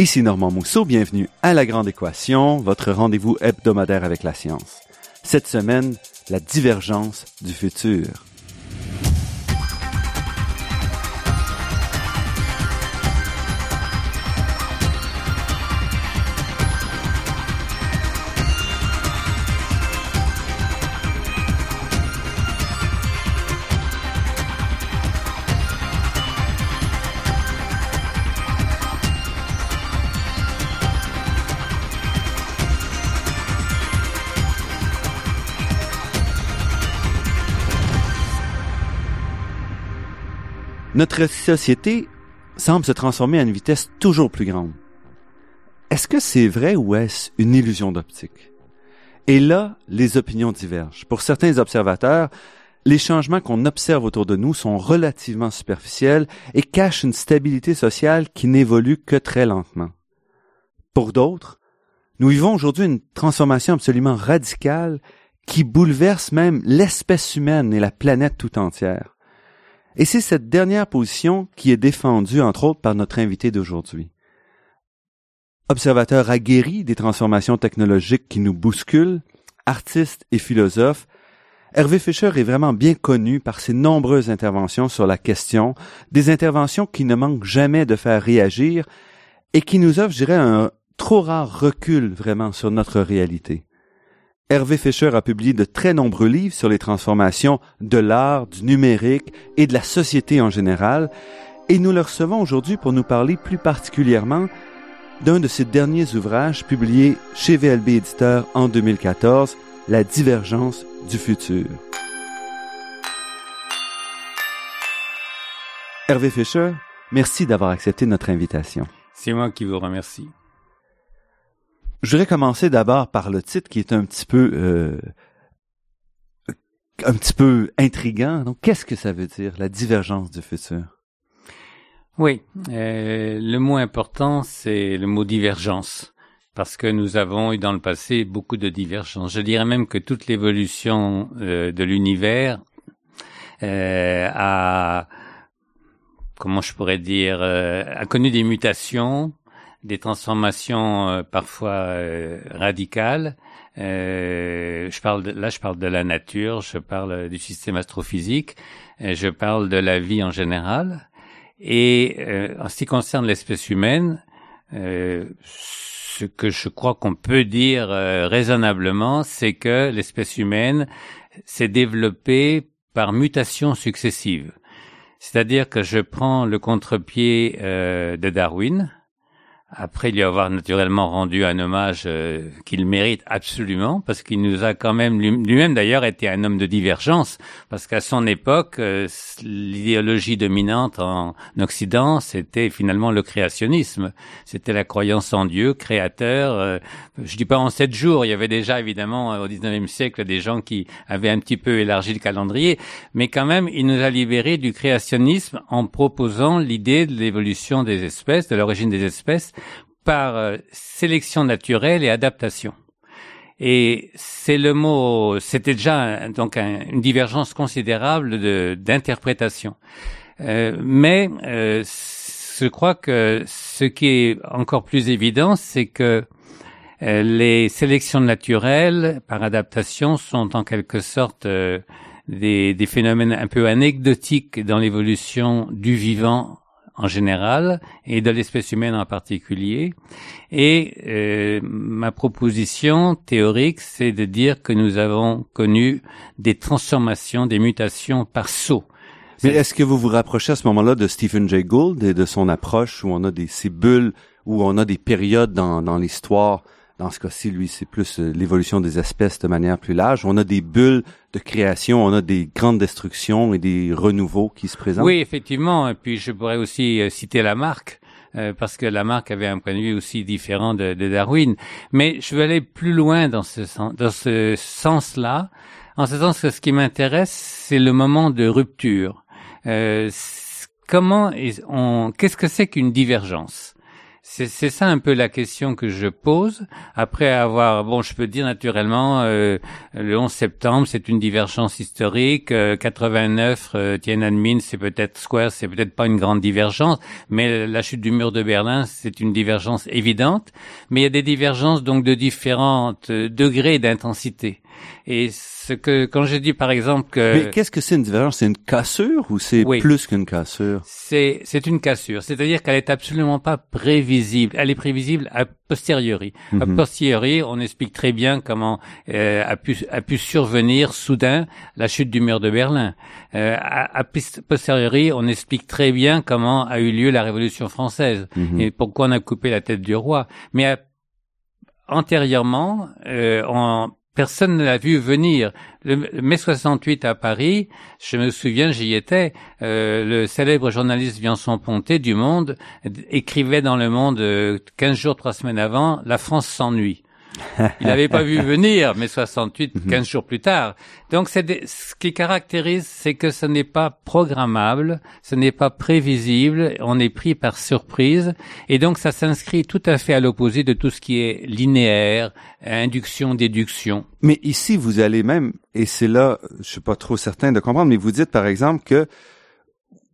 Ici Normand Mousseau, bienvenue à La Grande Équation, votre rendez-vous hebdomadaire avec la science. Cette semaine, la divergence du futur. Notre société semble se transformer à une vitesse toujours plus grande. Est-ce que c'est vrai ou est-ce une illusion d'optique? Et là, les opinions divergent. Pour certains observateurs, les changements qu'on observe autour de nous sont relativement superficiels et cachent une stabilité sociale qui n'évolue que très lentement. Pour d'autres, nous vivons aujourd'hui une transformation absolument radicale qui bouleverse même l'espèce humaine et la planète tout entière. Et c'est cette dernière position qui est défendue, entre autres, par notre invité d'aujourd'hui. Observateur aguerri des transformations technologiques qui nous bousculent, artiste et philosophe, Hervé Fischer est vraiment bien connu par ses nombreuses interventions sur la question, des interventions qui ne manquent jamais de faire réagir et qui nous offrent, je un trop rare recul vraiment sur notre réalité. Hervé Fischer a publié de très nombreux livres sur les transformations de l'art, du numérique et de la société en général, et nous le recevons aujourd'hui pour nous parler plus particulièrement d'un de ses derniers ouvrages publiés chez VLB Éditeur en 2014, La divergence du futur. Hervé Fischer, merci d'avoir accepté notre invitation. C'est moi qui vous remercie. Je voudrais commencer d'abord par le titre qui est un petit peu euh, un petit peu intrigant. Donc, qu'est-ce que ça veut dire, la divergence du futur? Oui, euh, le mot important, c'est le mot divergence, parce que nous avons eu dans le passé beaucoup de divergences. Je dirais même que toute l'évolution euh, de l'univers euh, a, comment je pourrais dire, euh, a connu des mutations des transformations euh, parfois euh, radicales. Euh, je parle de, là, je parle de la nature, je parle du système astrophysique, je parle de la vie en général. Et en ce qui concerne l'espèce humaine, ce que je crois qu'on peut dire raisonnablement, c'est que l'espèce humaine s'est développée par mutations successives. C'est-à-dire que je prends le contre-pied de Darwin, après lui avoir naturellement rendu un hommage euh, qu'il mérite absolument, parce qu'il nous a quand même, lui-même d'ailleurs, été un homme de divergence, parce qu'à son époque, euh, l'idéologie dominante en Occident, c'était finalement le créationnisme. C'était la croyance en Dieu, créateur. Euh, je dis pas en sept jours, il y avait déjà évidemment au XIXe siècle des gens qui avaient un petit peu élargi le calendrier, mais quand même, il nous a libérés du créationnisme en proposant l'idée de l'évolution des espèces, de l'origine des espèces, par euh, sélection naturelle et adaptation. Et c'est le mot, c'était déjà donc une divergence considérable d'interprétation. Euh, mais euh, je crois que ce qui est encore plus évident, c'est que euh, les sélections naturelles par adaptation sont en quelque sorte des, des, phénomènes un peu anecdotiques dans l'évolution du vivant en général et de l'espèce humaine en particulier. Et euh, ma proposition théorique, c'est de dire que nous avons connu des transformations, des mutations par saut. Mais est-ce que vous vous rapprochez à ce moment-là de Stephen Jay Gould et de son approche où on a des ces bulles, où on a des périodes dans, dans l'histoire dans ce cas-ci, lui, c'est plus euh, l'évolution des espèces de manière plus large. On a des bulles de création, on a des grandes destructions et des renouveaux qui se présentent. Oui, effectivement. Et puis, je pourrais aussi euh, citer Lamarck, euh, parce que Lamarck avait un point de vue aussi différent de, Darwin. Mais je veux aller plus loin dans ce, sens, dans ce sens-là, en ce sens que ce qui m'intéresse, c'est le moment de rupture. comment on, qu'est-ce que c'est qu'une divergence? C'est ça un peu la question que je pose. Après avoir, bon, je peux dire naturellement, euh, le 11 septembre, c'est une divergence historique. 89, euh, euh, Tiananmen, c'est peut-être Square, c'est peut-être pas une grande divergence, mais la chute du mur de Berlin, c'est une divergence évidente. Mais il y a des divergences donc de différents degrés d'intensité. Et ce que, quand je dis par exemple que... Mais qu'est-ce que c'est une divergence? C'est une cassure ou c'est plus qu'une cassure? C'est, c'est une cassure. C'est-à-dire qu'elle est absolument pas prévisible. Elle est prévisible a posteriori. A mhm. posteriori, on explique très bien comment euh, a pu, a pu survenir soudain la chute du mur de Berlin. Euh, a, posteriori, on explique très bien comment a eu lieu la Révolution française mhm. et pourquoi on a coupé la tête du roi. Mais antérieurement, euh, on, Personne ne l'a vu venir. Le, mai 68 à Paris, je me souviens, j'y étais, euh, le célèbre journaliste Viançon-Ponté du Monde écrivait dans Le Monde euh, 15 jours, trois semaines avant, La France s'ennuie. Il n'avait pas vu venir, mais 68, 15 mhm. jours plus tard. Donc, c'est ce qui caractérise, c'est que ce n'est pas programmable, ce n'est pas prévisible, on est pris par surprise, et donc ça s'inscrit tout à fait à l'opposé de tout ce qui est linéaire, induction, déduction. Mais ici, vous allez même, et c'est là, je suis pas trop certain de comprendre, mais vous dites par exemple que,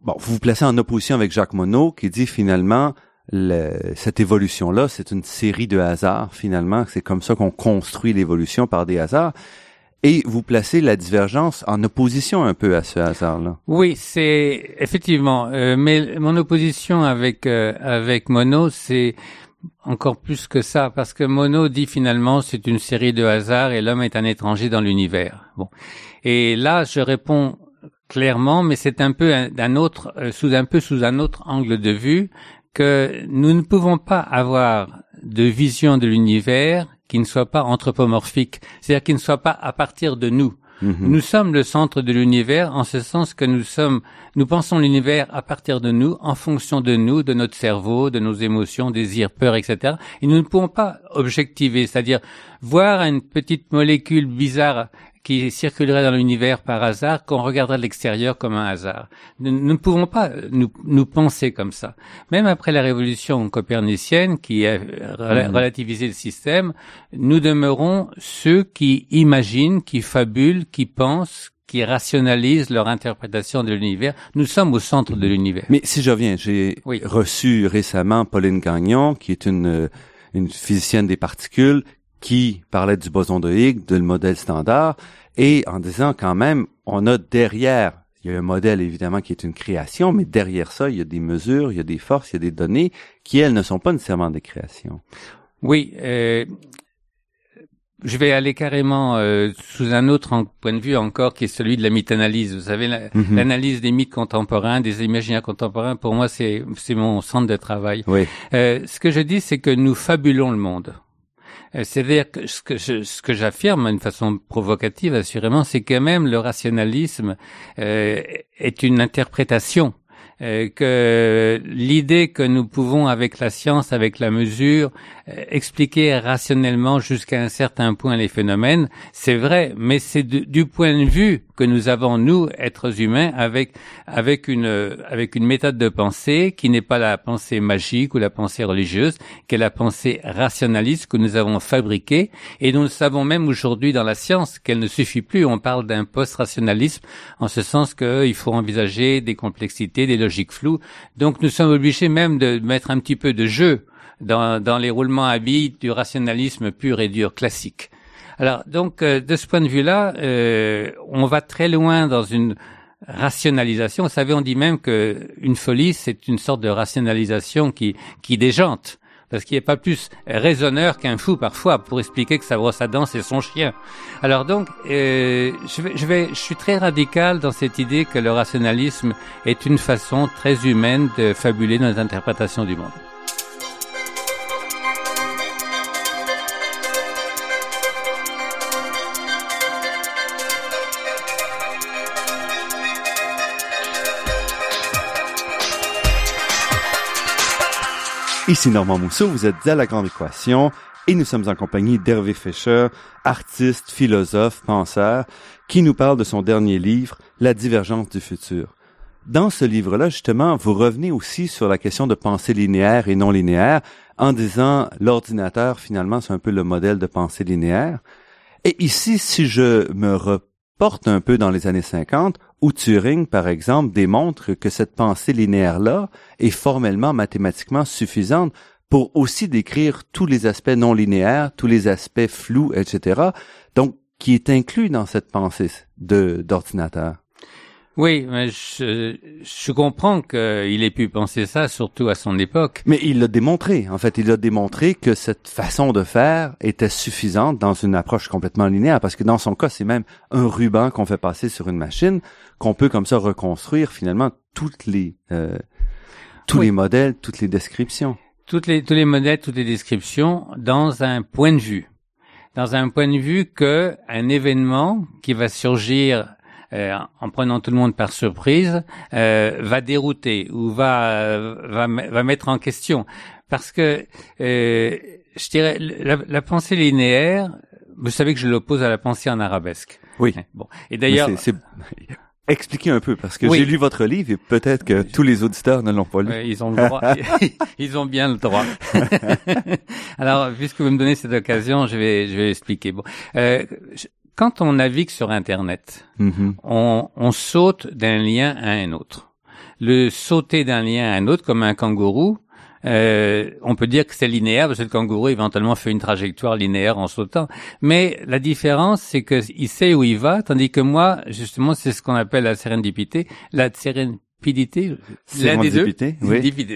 bon, vous vous placez en opposition avec Jacques Monod, qui dit finalement, cette évolution-là, c'est une série de hasards finalement. C'est comme ça qu'on construit l'évolution par des hasards. Et vous placez la divergence en opposition un peu à ce hasard-là. Oui, c'est effectivement. Euh, mais mon opposition avec euh, avec Mono, c'est encore plus que ça, parce que Mono dit finalement c'est une série de hasards et l'homme est un étranger dans l'univers. Bon, et là je réponds clairement, mais c'est un peu d'un autre, euh, sous un peu sous un autre angle de vue, que nous ne pouvons pas avoir de vision de l'univers qui ne soit pas anthropomorphique, c'est-à-dire qui ne soit pas à partir de nous. Mhm. Nous sommes le centre de l'univers en ce sens que nous sommes, nous pensons l'univers à partir de nous, en fonction de nous, de notre cerveau, de nos émotions, désirs, peurs, etc. Et nous ne pouvons pas objectiver, c'est-à-dire voir une petite molécule bizarre qui circulerait dans l'univers par hasard qu'on regarderait de l'extérieur comme un hasard. Nous, ne pouvons pas nous, nous, penser comme ça. Même après la révolution copernicienne qui a mmh. relativisé le système, nous demeurons ceux qui imaginent, qui fabulent, qui pensent, qui rationalisent leur interprétation de l'univers. Nous sommes au centre de l'univers. Mais si je reviens, j'ai reçu récemment Pauline Gagnon, qui est une, une physicienne des particules, qui parlait du boson de Higgs, du modèle standard, et en disant quand même, on a derrière, il y a un modèle évidemment qui est une création, mais derrière ça, il y a des mesures, il y a des forces, il y a des données qui, elles, ne sont pas nécessairement des créations. Oui, euh, je vais aller carrément euh, sous un autre point de vue encore, qui est celui de la mythanalyse. Vous savez, mhm. l'analyse des mythes contemporains, des imaginaires contemporains, pour moi, c'est mon centre de travail. Oui. Euh, ce que je dis, c'est que nous fabulons le monde. Euh, c'est-à-dire que ce que, ce que j'affirme d'une façon provocative, assurément, c'est que même le rationalisme euh, est une interprétation euh, que l'idée que nous pouvons avec la science, avec la mesure, expliquer rationnellement jusqu'à un certain point les phénomènes, c'est vrai, mais c'est du point de vue que nous avons nous, êtres humains, avec avec une avec une méthode de pensée qui n'est pas la pensée magique ou la pensée religieuse, qui est la pensée rationaliste que nous avons fabriquée et nous savons même aujourd'hui dans la science qu'elle ne suffit plus. On parle d'un post-rationalisme en ce sens qu'il faut envisager des complexités, des logique floue. Donc nous sommes obligés même de mettre un petit peu de jeu dans, dans les roulements à du rationalisme pur et dur classique. Alors donc euh, de ce point de vue-là, euh, on va très loin dans une rationalisation. Vous savez, on dit même que une folie, c'est une sorte de rationalisation qui qui déjante parce qu'il a pas plus raisonneur qu'un fou parfois pour expliquer que sa brosse à dents c'est son chien. Alors donc, euh, je, vais, je, vais, je suis très radical dans cette idée que le rationalisme est une façon très humaine de fabuler les interprétations du monde. Ici Normand Mousseau, vous êtes à La Grande Équation et nous sommes en compagnie d'Hervé Fischer, artiste, philosophe, penseur, qui nous parle de son dernier livre, La divergence du futur. dans ce livre-là, justement, vous revenez aussi sur la question de pensée linéaire et non linéaire en disant l'ordinateur, finalement, c'est un peu le modèle de pensée linéaire. Et ici, si je me reporte un peu dans les années 50, où Turing, par exemple, démontre que cette pensée linéaire-là est formellement mathématiquement suffisante pour aussi décrire tous les aspects non linéaires, tous les aspects flous, etc. Donc, qui est inclus dans cette pensée d'ordinateur. Oui, mais je, je comprends qu'il ait pu penser ça, surtout à son époque. Mais il l'a démontré. En fait, il a démontré que cette façon de faire était suffisante dans une approche complètement linéaire, parce que dans son cas, c'est même un ruban qu'on fait passer sur une machine, qu'on peut comme ça reconstruire finalement toutes les euh, tous les modèles, toutes les descriptions. Toutes les tous les modèles, toutes les descriptions dans un point de vue dans un point de vue que un événement qui va surgir euh, en prenant tout le monde par surprise euh, va dérouter ou va, va va mettre en question parce que euh, je dirais la, la, pensée linéaire vous savez que je l'oppose à la pensée en arabesque oui bon et d'ailleurs Expliquez un peu, parce que j'ai lu votre livre et peut-être que tous les auditeurs ne l'ont pas lu. ils ont le droit. ils ont bien le droit. Alors, puisque vous me donnez cette occasion, je vais, je vais expliquer. Bon, euh, quand on navigue sur Internet, mm-hmm. on, on saute d'un lien à un autre. Le sauter d'un lien à un autre, comme un kangourou, euh, on peut dire que c'est linéaire parce que le kangourou éventuellement fait une trajectoire linéaire en sautant. Mais la différence, c'est qu'il sait où il va, tandis que moi, justement, c'est ce qu'on appelle la sérendipité. La sérendipité, l'un des deux.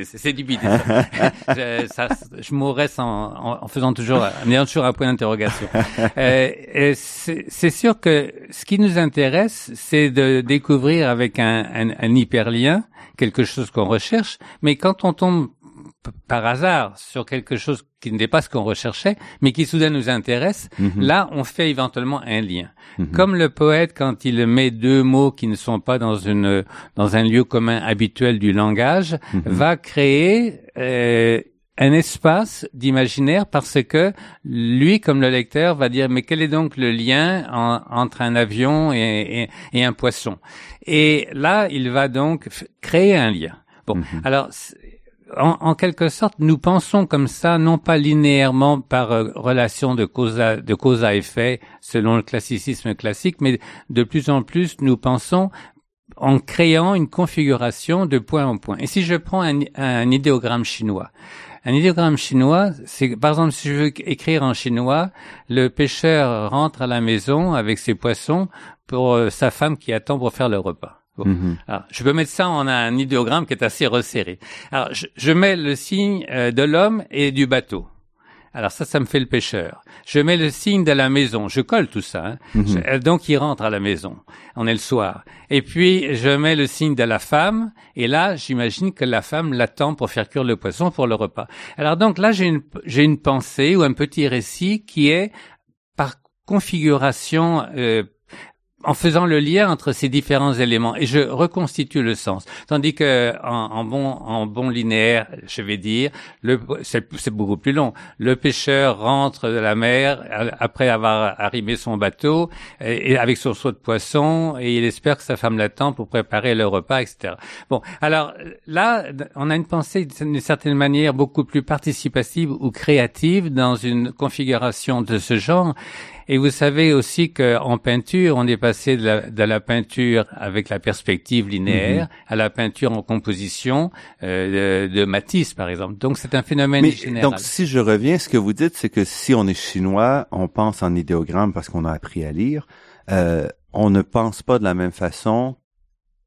C'est dipité. je, ça, je mourrais en, en, faisant toujours, en ayant toujours un point d'interrogation. Euh, c'est sûr que ce qui nous intéresse, c'est de découvrir avec un, un, un hyperlien quelque chose qu'on recherche, mais quand on tombe par hasard sur quelque chose qui n'est pas ce qu'on recherchait, mais qui soudain nous intéresse, mhm. là, on fait éventuellement un lien. Mhm. Comme le poète, quand il met deux mots qui ne sont pas dans une dans un lieu commun habituel du langage, mhm. va créer euh, un espace d'imaginaire parce que lui, comme le lecteur, va dire mais quel est donc le lien entre un avion et, et, un poisson? Et là, il va donc créer un lien. Bon, alors en, quelque sorte, nous pensons comme ça, non pas linéairement par euh, relation de cause, à, cause à effet, selon le classicisme classique, mais de plus en plus, nous pensons en créant une configuration de point en point. Et si je prends un, un idéogramme chinois, un idéogramme chinois, c'est par exemple si je veux écrire en chinois, le pêcheur rentre à la maison avec ses poissons pour euh, sa femme qui attend pour faire le repas. Mhm. Alors, je peux mettre ça en un idéogramme qui est assez resserré. Alors, je, mets le signe euh, de l'homme et du bateau. Alors ça, ça me fait le pêcheur. Je mets le signe de la maison. Je colle tout ça. Hein. Mhm. Euh, donc il rentre à la maison. On est le soir. Et puis je mets le signe de la femme. Et là, j'imagine que la femme l'attend pour faire cuire le poisson pour le repas. Alors donc là, j'ai une, j'ai une pensée ou un petit récit qui est par configuration euh, en faisant le lien entre ces différents éléments et je reconstitue le sens. Tandis que en, bon en bon linéaire, je vais dire, c'est beaucoup plus long. Le pêcheur rentre de la mer après avoir arrimé son bateau et, avec son seau de poisson et il espère que sa femme l'attend pour préparer le repas, etc. Bon, alors là, on a une pensée d'une certaine manière beaucoup plus participative ou créative dans une configuration de ce genre et vous savez aussi qu'en peinture, on est passé de la, de la, peinture avec la perspective linéaire mhm. à la peinture en composition euh, de, de, Matisse, par exemple. Donc c'est un phénomène Mais, général. Donc si je reviens, ce que vous dites, c'est que si on est chinois, on pense en idéogramme parce qu'on a appris à lire. Euh, on ne pense pas de la même façon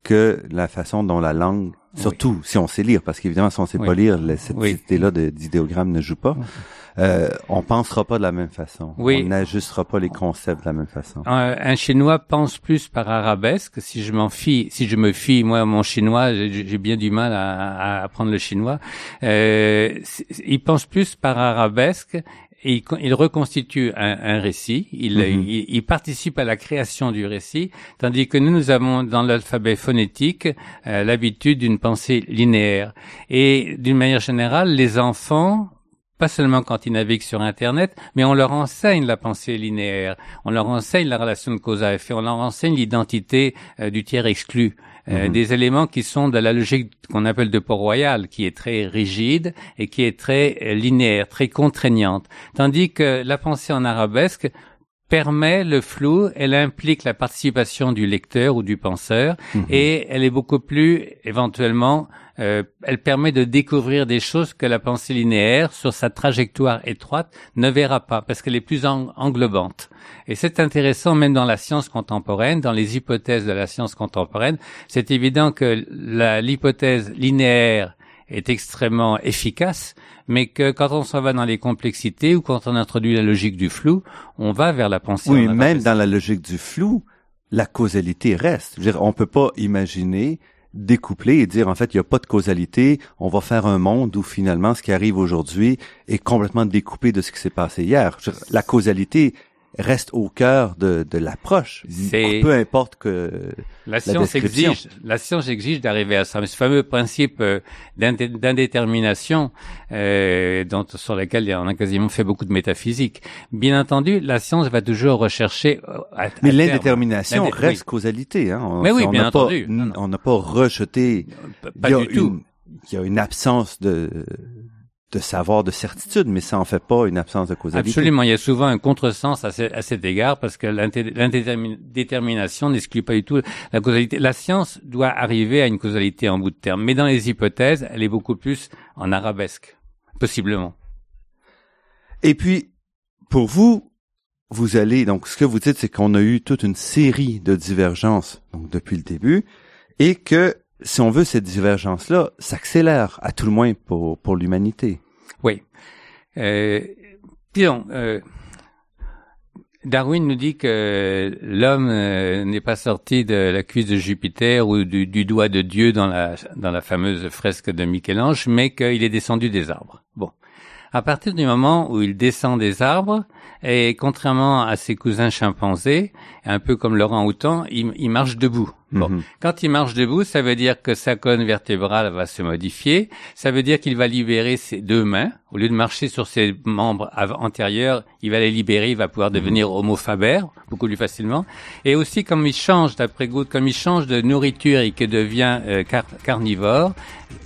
que la façon dont la langue, surtout si on sait lire, parce qu'évidemment si on sait pas lire, cette idée-là d'idéogramme ne joue pas euh, on pensera pas de la même façon. Oui. On n'ajustera pas les concepts de la même façon. Un, chinois pense plus par arabesque. Si je m'en fie, si je me fie, moi, mon chinois, j'ai bien du mal à, à apprendre le chinois. Euh, il pense plus par arabesque et il, reconstitue un, un récit, il, mm-hmm. il, il, participe à la création du récit, tandis que nous, nous avons dans l'alphabet phonétique euh, l'habitude d'une pensée linéaire. Et d'une manière générale, les enfants pas seulement quand ils naviguent sur Internet, mais on leur enseigne la pensée linéaire, on leur enseigne la relation de cause à effet, on leur enseigne l'identité euh, du tiers exclu. euh, mhm. des éléments qui sont de la logique qu'on appelle de Port-Royal, qui est très rigide et qui est très euh, linéaire, très contraignante. Tandis que la pensée en arabesque permet le flou, elle implique la participation du lecteur ou du penseur, mhm. et elle est beaucoup plus éventuellement, euh, elle permet de découvrir des choses que la pensée linéaire, sur sa trajectoire étroite, ne verra pas, parce qu'elle est plus englobante. Et c'est intéressant même dans la science contemporaine, dans les hypothèses de la science contemporaine, c'est évident que l'hypothèse linéaire est extrêmement efficace, mais que quand on s'en va dans les complexités ou quand on introduit la logique du flou, on va vers la pensée. Oui, même dans la logique du flou, la causalité reste. Je veux dire, on peut pas imaginer découpler et dire en fait il n'y a pas de causalité, on va faire un monde où finalement ce qui arrive aujourd'hui est complètement découpé de ce qui s'est passé hier. la causalité reste au cœur de, de l'approche. Peu importe que la, science exige, la science exige d'arriver à ça. Mais ce fameux principe euh, d'indétermination, euh, dont sur lequel on a quasiment fait beaucoup de métaphysique. Bien entendu, la science va toujours rechercher. Euh, Mais l'indétermination reste causalité. Hein. On, Mais oui, bien entendu. on n'a pas rejeté. Pas, du tout. il y a une absence de de savoir de certitude, mais ça en fait pas une absence de causalité. Absolument, il y a souvent un contresens à, à cet égard parce que l'indétermination n'exclut pas du tout la causalité. La science doit arriver à une causalité en bout de terme, mais dans les hypothèses, elle est beaucoup plus en arabesque, possiblement. Et puis, pour vous, vous allez, donc ce que vous dites, c'est qu'on a eu toute une série de divergences donc depuis le début, et que si on veut cette divergence-là s'accélère, à tout le moins pour, pour l'humanité. Oui. Euh, disons, euh, Darwin nous dit que l'homme euh, n'est pas sorti de la cuisse de Jupiter ou du, doigt de Dieu dans la, fameuse fresque de Michel-Ange, mais qu'il est descendu des arbres. Bon. À partir du moment où il descend des arbres, et contrairement à ses cousins chimpanzés, un peu comme Laurent Houtan, il marche debout. Bon. Mhm. Quand il marche debout, ça veut dire que sa colonne vertébrale va se modifier. Ça veut dire qu'il va libérer ses deux mains. Au lieu de marcher sur ses membres antérieurs, il va les libérer, il va pouvoir mhm. devenir homo faber beaucoup plus facilement. Et aussi, comme il change, d'après Good, comme il change de nourriture et qu'il devient euh, carnivore,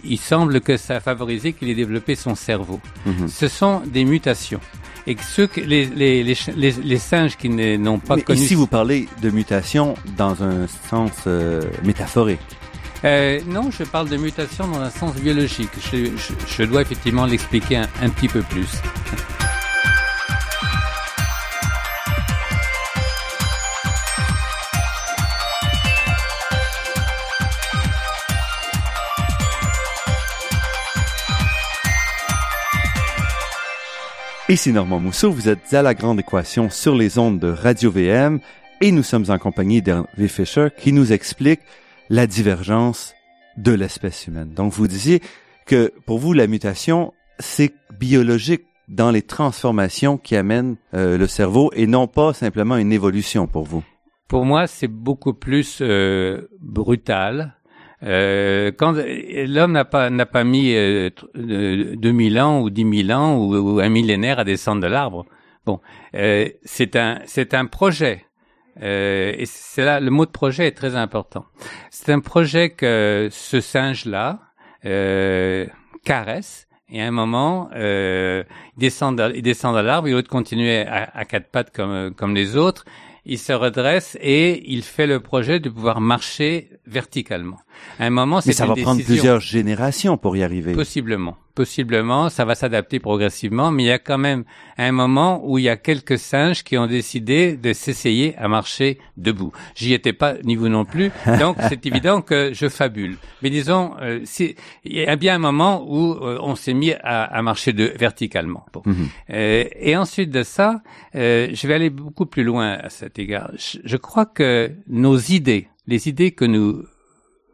il semble que ça a favorisé qu'il ait développé son cerveau. Mhm. Ce sont des mutations et que ceux que les, les, les, les singes qui n'ont pas Mais connu... Ici, vous parlez de mutation dans un sens euh, métaphorique. Euh, non, je parle de mutation dans un sens biologique. Je, je, je dois effectivement l'expliquer un, un petit peu plus. Ici Normand Mousseau, vous êtes à la grande équation sur les ondes de Radio VM et nous sommes en compagnie d'Hervé Fischer qui nous explique la divergence de l'espèce humaine. Donc vous disiez que pour vous la mutation c'est biologique dans les transformations qui amènent euh, le cerveau et non pas simplement une évolution pour vous. Pour moi, c'est beaucoup plus euh, brutal, euh, quand l'homme n'a pas n'a pas mis euh, 2000 ans ou 10 000 ans ou, un millénaire à descendre de l'arbre. Bon, euh, c'est un c'est un projet. Euh, et c'est là le mot de projet est très important. C'est un projet que ce singe là euh, caresse et à un moment il descend il descend de l'arbre, il veut continuer à, à quatre pattes comme comme les autres il se redresse et il fait le projet de pouvoir marcher verticalement. À un moment, c'est Mais ça va prendre plusieurs générations pour y arriver. Possiblement possiblement, ça va s'adapter progressivement, mais il y a quand même un moment où il y a quelques singes qui ont décidé de s'essayer à marcher debout. J'y étais pas, ni vous non plus, donc c'est évident que je fabule. Mais disons, euh, il y a bien un moment où euh, on s'est mis à, à, marcher de, verticalement. Bon. Mhm. euh, et ensuite de ça, je vais aller beaucoup plus loin à cet égard. Je, je crois que nos idées, les idées que nous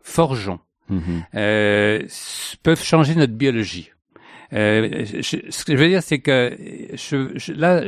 forgeons, Mhm. euh, peuvent changer notre biologie. Euh, ce que je veux dire, c'est que je, là,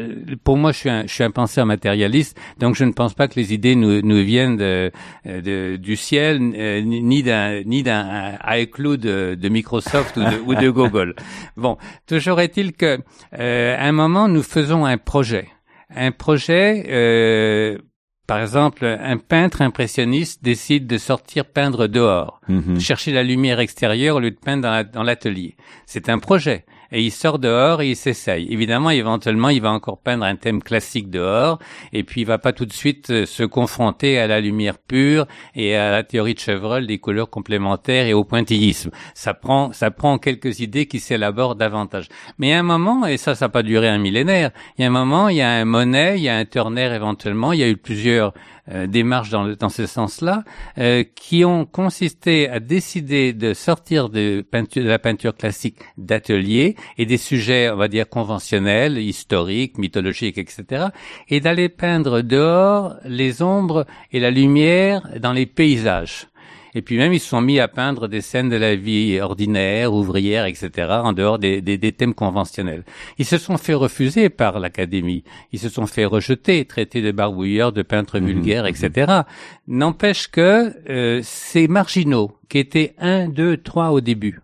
pour moi, je suis, un, je suis un penseur matérialiste, donc je ne pense pas que les idées nous, nous viennent de, de, du ciel, euh, ni d'un ni d'un iCloud de, de Microsoft ou, de, ou de, Google. Bon, toujours est-il que euh, à un moment, nous faisons un projet, un projet par exemple, un peintre impressionniste décide de sortir peindre dehors, Mhm. chercher la lumière extérieure au lieu de peindre dans la- dans l'atelier. C'est un projet. Et il sort dehors et il s'essaye. Évidemment, éventuellement, il va encore peindre un thème classique dehors, et puis il va pas tout de suite euh, se confronter à la lumière pure et à la théorie de Chevreul des couleurs complémentaires et au pointillisme. Ça prend, ça prend quelques idées qui s'élaborent davantage. Mais a un moment, et ça, ça n'a pas duré un millénaire, il y a un moment, il y a un Monet, il y a un Turner éventuellement, il y a eu plusieurs euh, démarches dans, dans ce sens-là, euh, qui ont consisté à décider de sortir de, peinture, de la peinture classique d'atelier et des sujets, on va dire, conventionnels, historiques, mythologiques, etc., et d'aller peindre dehors les ombres et la lumière dans les paysages. Et puis même, ils se sont mis à peindre des scènes de la vie ordinaire, ouvrière, etc., en dehors des, des, des thèmes conventionnels. Ils se sont fait refuser par l'Académie. Ils se sont fait rejeter, traités de barbouilleurs, de peintres Mhm, vulgaires, etc. N'empêche que euh, ces marginaux, qui étaient un, deux, trois au début,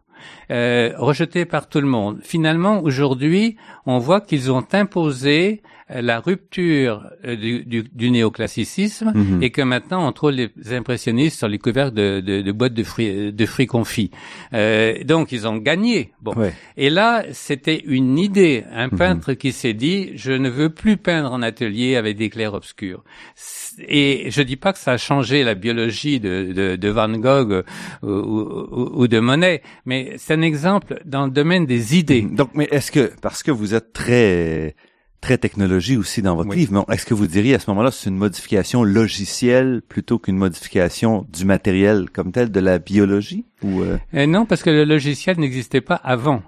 euh, rejetés par tout le monde. Finalement, aujourd'hui, on voit qu'ils ont imposé la rupture euh, du, du, du néoclassicisme Mhm. et que maintenant on trouve les impressionnistes sur les couvercles de, de, de boîtes de fruits, de fruits confits. Euh, donc ils ont gagné. Bon. Ouais. Et là, c'était une idée, un Mhm. peintre qui s'est dit je ne veux plus peindre en atelier avec des clairs-obscurs. Et je dis pas que ça a changé la biologie de, de, de Van Gogh euh, ou, ou- ou de Monet, mais c'est un exemple dans le domaine des idées. Donc, mais est-ce que, parce que vous êtes très, très technologie aussi dans votre Oui. livre, mais est-ce que vous diriez à ce moment-là, c'est une modification logicielle plutôt qu'une modification du matériel comme tel, de la biologie? Ou, euh, Euh, non, parce que le logiciel n'existait pas avant.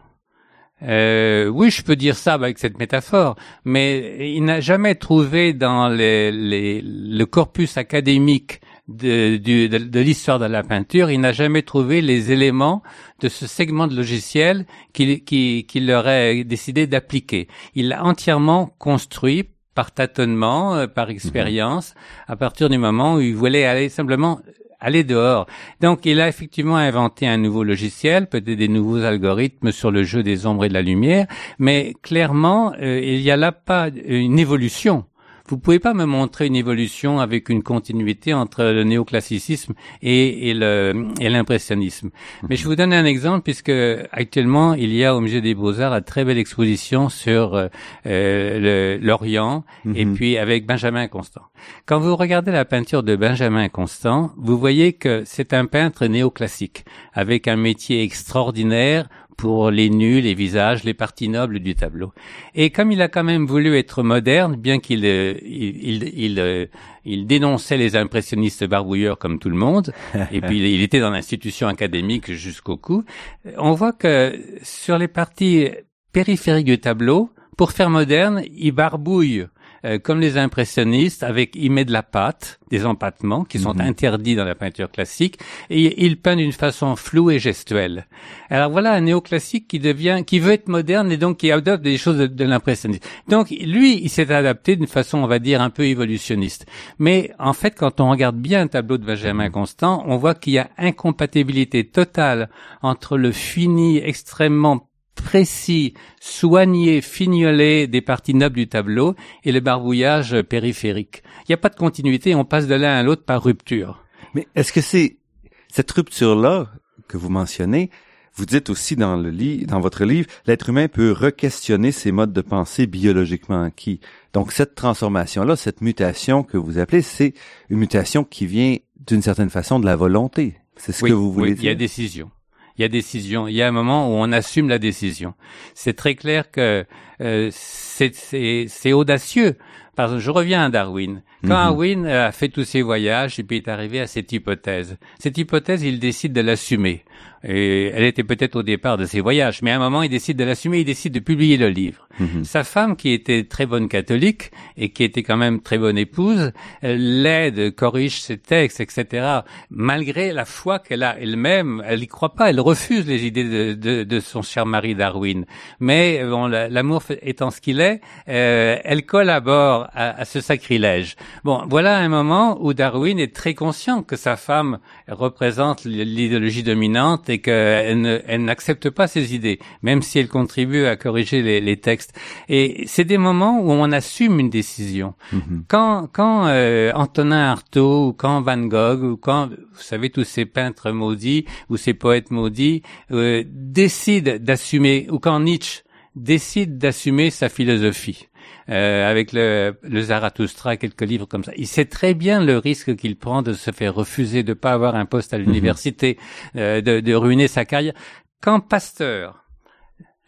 Euh, oui, je peux dire ça avec cette métaphore, mais il n'a jamais trouvé dans les, les- le corpus académique de, du- de, de l'histoire de la peinture, il n'a jamais trouvé les éléments de ce segment de logiciel qu'il qui, qu'il aurait décidé d'appliquer. Il l'a entièrement construit par tâtonnement, euh, par expérience, à partir du moment où il voulait aller simplement aller dehors. Donc, il a effectivement inventé un nouveau logiciel, peut-être des nouveaux algorithmes sur le jeu des ombres et de la lumière, mais clairement, euh, il n'y a là pas une évolution. Vous pouvez pas me montrer une évolution avec une continuité entre le néoclassicisme et, et le et l'impressionnisme? Mais je vous donne un exemple puisque actuellement il y a au musée des Beaux-Arts une très belle exposition sur euh, euh, l'Orient et Mhm. puis avec Benjamin Constant. Quand vous regardez la peinture de Benjamin Constant, vous voyez que c'est un peintre néoclassique avec un métier extraordinaire pour les nus, les visages, les parties nobles du tableau. Et comme il a quand même voulu être moderne, bien qu'il euh, il, il, il, euh, il dénonçait les impressionnistes barbouilleurs comme tout le monde, et puis il, il était dans l'institution académique jusqu'au cou, on voit que sur les parties périphériques du tableau, pour faire moderne, il barbouille euh, comme les impressionnistes, avec il met de la pâte, des empattements qui sont Mhm. interdits dans la peinture classique, et il peint d'une façon floue et gestuelle. Alors voilà un néoclassique qui devient, qui veut être moderne et donc qui adopte des choses de, de l'impressionnisme. Donc lui, il s'est adapté d'une façon, on va dire, un peu évolutionniste. Mais en fait, quand on regarde bien un tableau de Benjamin Constant, on voit qu'il y a incompatibilité totale entre le fini extrêmement précis, soigné, fignolé des parties nobles du tableau et le barbouillage périphérique. Il n'y a pas de continuité, on passe de l'un à l'autre par rupture. mais est-ce que c'est cette rupture-là que vous mentionnez? Vous dites aussi dans le lit, dans votre livre, l'être humain peut re-questionner ses modes de pensée biologiquement acquis. Donc cette transformation-là, cette mutation que vous appelez, c'est une mutation qui vient d'une certaine façon de la volonté. C'est ce Oui, que vous voulez oui, Il y a dire? décision. Il y a décision. Il y a un moment où on assume la décision. C'est très clair que euh, c'est- audacieux. Parce que je reviens à Darwin. Quand Mhm. Darwin a fait tous ses voyages et puis est arrivé à cette hypothèse, cette hypothèse, il décide de l'assumer. Et elle était peut-être au départ de ses voyages, mais à un moment, il décide de l'assumer, il décide de publier le livre. Mhm. Sa femme, qui était très bonne catholique et qui était quand même très bonne épouse, l'aide, corrige ses textes, etc. Malgré la foi qu'elle a elle-même, elle y croit pas, elle refuse les idées de, de- de son cher mari Darwin. Mais bon, la- l'amour étant ce qu'il est, euh, elle collabore à, à ce sacrilège. Bon, voilà un moment où Darwin est très conscient que sa femme représente l'idéologie dominante c'est qu'elle n'accepte pas ces idées, même si elle contribue à corriger les, les textes. Et c'est des moments où on assume une décision. Mm-hmm. Quand, quand euh, Antonin Artaud, ou quand Van Gogh, ou quand, vous savez, tous ces peintres maudits, ou ces poètes maudits, euh, décident d'assumer, ou quand Nietzsche décide d'assumer sa philosophie. Euh, avec le, le Zarathustra, quelques livres comme ça. Il sait très bien le risque qu'il prend de se faire refuser, de pas avoir un poste à mhm. l'université, euh, de, de, ruiner sa carrière. Quand Pasteur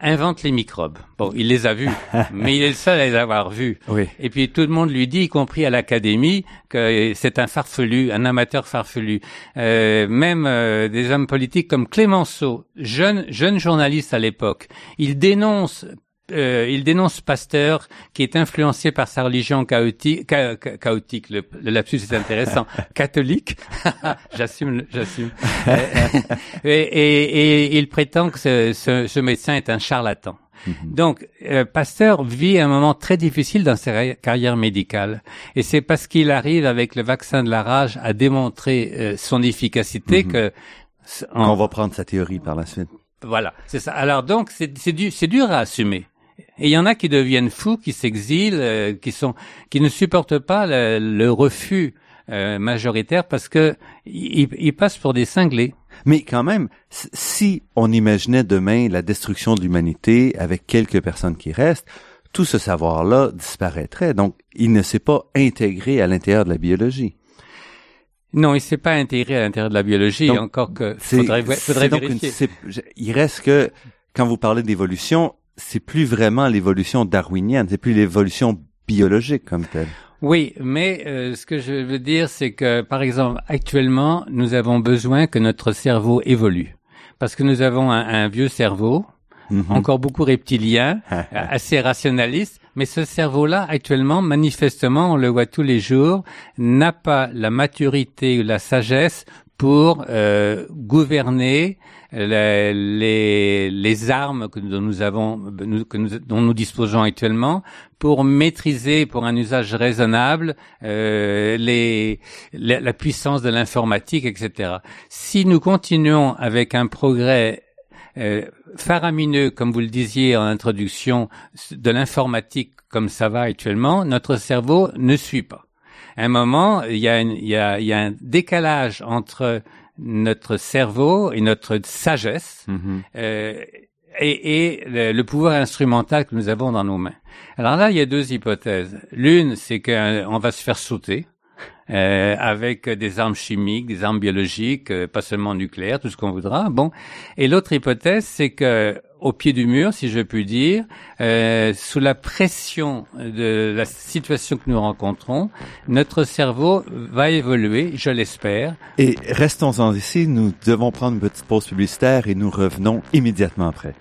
invente les microbes, bon, il les a vus, mais il est le seul à les avoir vus. Oui. Et puis tout le monde lui dit, y compris à l'académie, que c'est un farfelu, un amateur farfelu. Euh, même euh, des hommes politiques comme Clémenceau, jeune jeune journaliste à l'époque, il dénonce euh, il dénonce Pasteur, qui est influencé par sa religion chaotique, chaotique. Le, lapsus est intéressant, catholique? j'assume, j'assume. Euh, et, et, et, il prétend que ce, ce, ce médecin est un charlatan. Mhm. Donc, euh, Pasteur vit un moment très difficile dans sa carrière médicale, et c'est parce qu'il arrive avec le vaccin de la rage à démontrer son efficacité mhm. que on va prendre sa théorie par la suite. Voilà, c'est ça. Alors donc, c'est dur à assumer. Et il y en a qui deviennent fous, qui s'exilent, euh, qui sont, qui ne supportent pas le, refus euh, majoritaire parce que ils, passent pour des cinglés. Mais quand même, si on imaginait demain la destruction de l'humanité avec quelques personnes qui restent, tout ce savoir-là disparaîtrait. Donc, il ne s'est pas intégré à l'intérieur de la biologie. Non, il s'est pas intégré à l'intérieur de la biologie, encore que faudrait, faudrait vérifier. il reste que, quand vous parlez d'évolution, c'est plus vraiment l'évolution darwinienne, c'est plus l'évolution biologique comme telle. Oui, mais euh, ce que je veux dire, c'est que, par exemple, actuellement, nous avons besoin que notre cerveau évolue. Parce que nous avons un, vieux cerveau, mhm. encore beaucoup reptilien, assez rationaliste, mais ce cerveau-là, actuellement, manifestement, on le voit tous les jours, n'a pas la maturité ou la sagesse pour euh, gouverner les, les, armes que nous avons, que nous, dont nous disposons actuellement, pour maîtriser, pour un usage raisonnable, euh, les, la puissance de l'informatique, etc. Si nous continuons avec un progrès euh, faramineux, comme vous le disiez en introduction, de l'informatique comme ça va actuellement, notre cerveau ne suit pas. À un moment, il y a, il y a, il y a un décalage entre notre cerveau et notre sagesse mm-hmm. euh, et, et le, pouvoir instrumental que nous avons dans nos mains. Alors là, il y a deux hypothèses. L'une, c'est qu'on va se faire sauter. Euh, avec des armes chimiques, des armes biologiques, euh, pas seulement nucléaires, tout ce qu'on voudra. Bon, et l'autre hypothèse, c'est que au pied du mur, si je puis dire, euh, sous la pression de la situation que nous rencontrons, notre cerveau va évoluer, je l'espère. Et restons-en ici, nous devons prendre une petite pause publicitaire et nous revenons immédiatement après.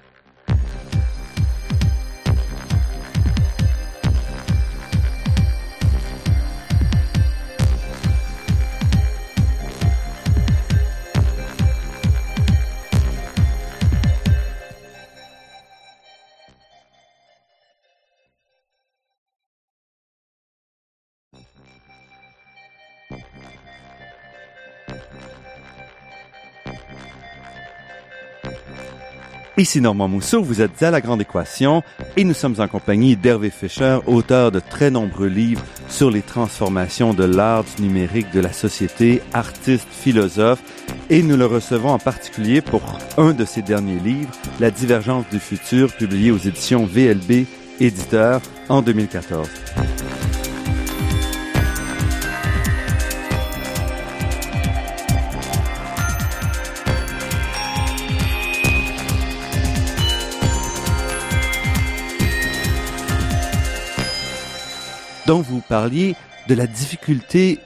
Ici Normand Mousseau, vous êtes à La Grande Équation et nous sommes en compagnie d'Hervé Fischer, auteur de très nombreux livres sur les transformations de l'art, du numérique, de la société, artiste, philosophe et nous le recevons en particulier pour un de ses derniers livres, La divergence du futur, publié aux éditions VLB éditeur en 2014. Dont vous parliez de la difficulté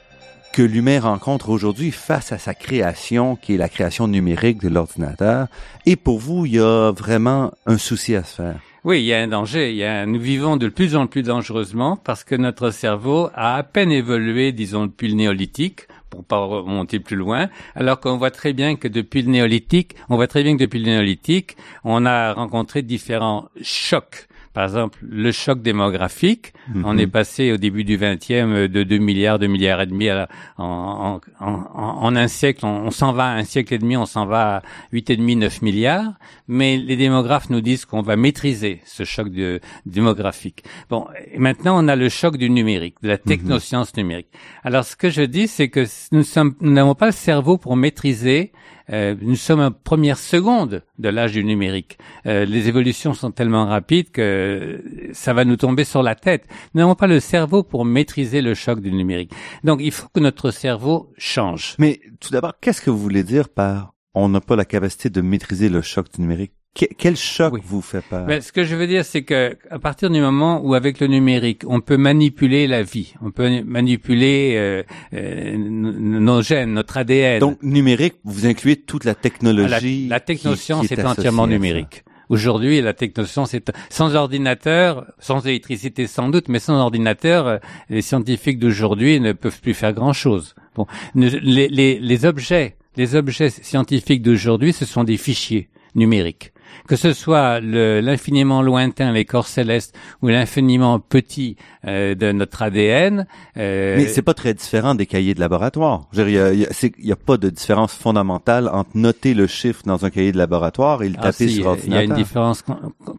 que l'humain rencontre aujourd'hui face à sa création, qui est la création numérique de l'ordinateur. Et pour vous, il y a vraiment un souci à se faire. Oui, il y a un danger. Il y a, nous vivons de plus en plus dangereusement parce que notre cerveau a à peine évolué, disons, depuis le néolithique pour pas remonter plus loin, alors qu'on voit très bien que depuis le néolithique, on voit très bien que depuis le néolithique, on a rencontré différents chocs Par exemple, le choc démographique, on est passé au début du 20e de 2 milliards, 2 milliards et demi à en, en, en, un siècle, on, s'en va à un siècle et demi, on s'en va à 8,5, 9 milliards, mais les démographes nous disent qu'on va maîtriser ce choc de, démographique. Bon, et maintenant on a le choc du numérique, de la technoscience numérique. Alors ce que je dis, c'est que nous n'avons pas le cerveau pour maîtriser euh, nous sommes en première seconde de l'âge du numérique. Euh, les évolutions sont tellement rapides que ça va nous tomber sur la tête. Nous n'avons pas le cerveau pour maîtriser le choc du numérique. Donc il faut que notre cerveau change. Mais tout d'abord, qu'est-ce que vous voulez dire par on n'a pas la capacité de maîtriser le choc du numérique? Quel choc vous fait peur? Ben, Ce que je veux dire, c'est que à partir du moment où, avec le numérique, on peut manipuler la vie, on peut manipuler euh, euh, nos gènes, notre ADN. Donc, numérique, vous incluez toute la technologie. la, la technoscience est, entièrement numérique. Aujourd'hui, la technoscience est sans ordinateur, sans électricité sans doute, mais sans ordinateur, euh, les scientifiques d'aujourd'hui ne peuvent plus faire grand-chose. Bon, les, les, les objets, les objets scientifiques d'aujourd'hui, ce sont des fichiers numériques que ce soit l'infiniment lointain, les corps célestes, ou l'infiniment petit euh, de notre ADN. Euh, Mais c'est pas très différent des cahiers de laboratoire. Il n'y a, pas de différence fondamentale entre noter le chiffre dans un cahier de laboratoire et le ah, taper sur ordinateur. Il y a une différence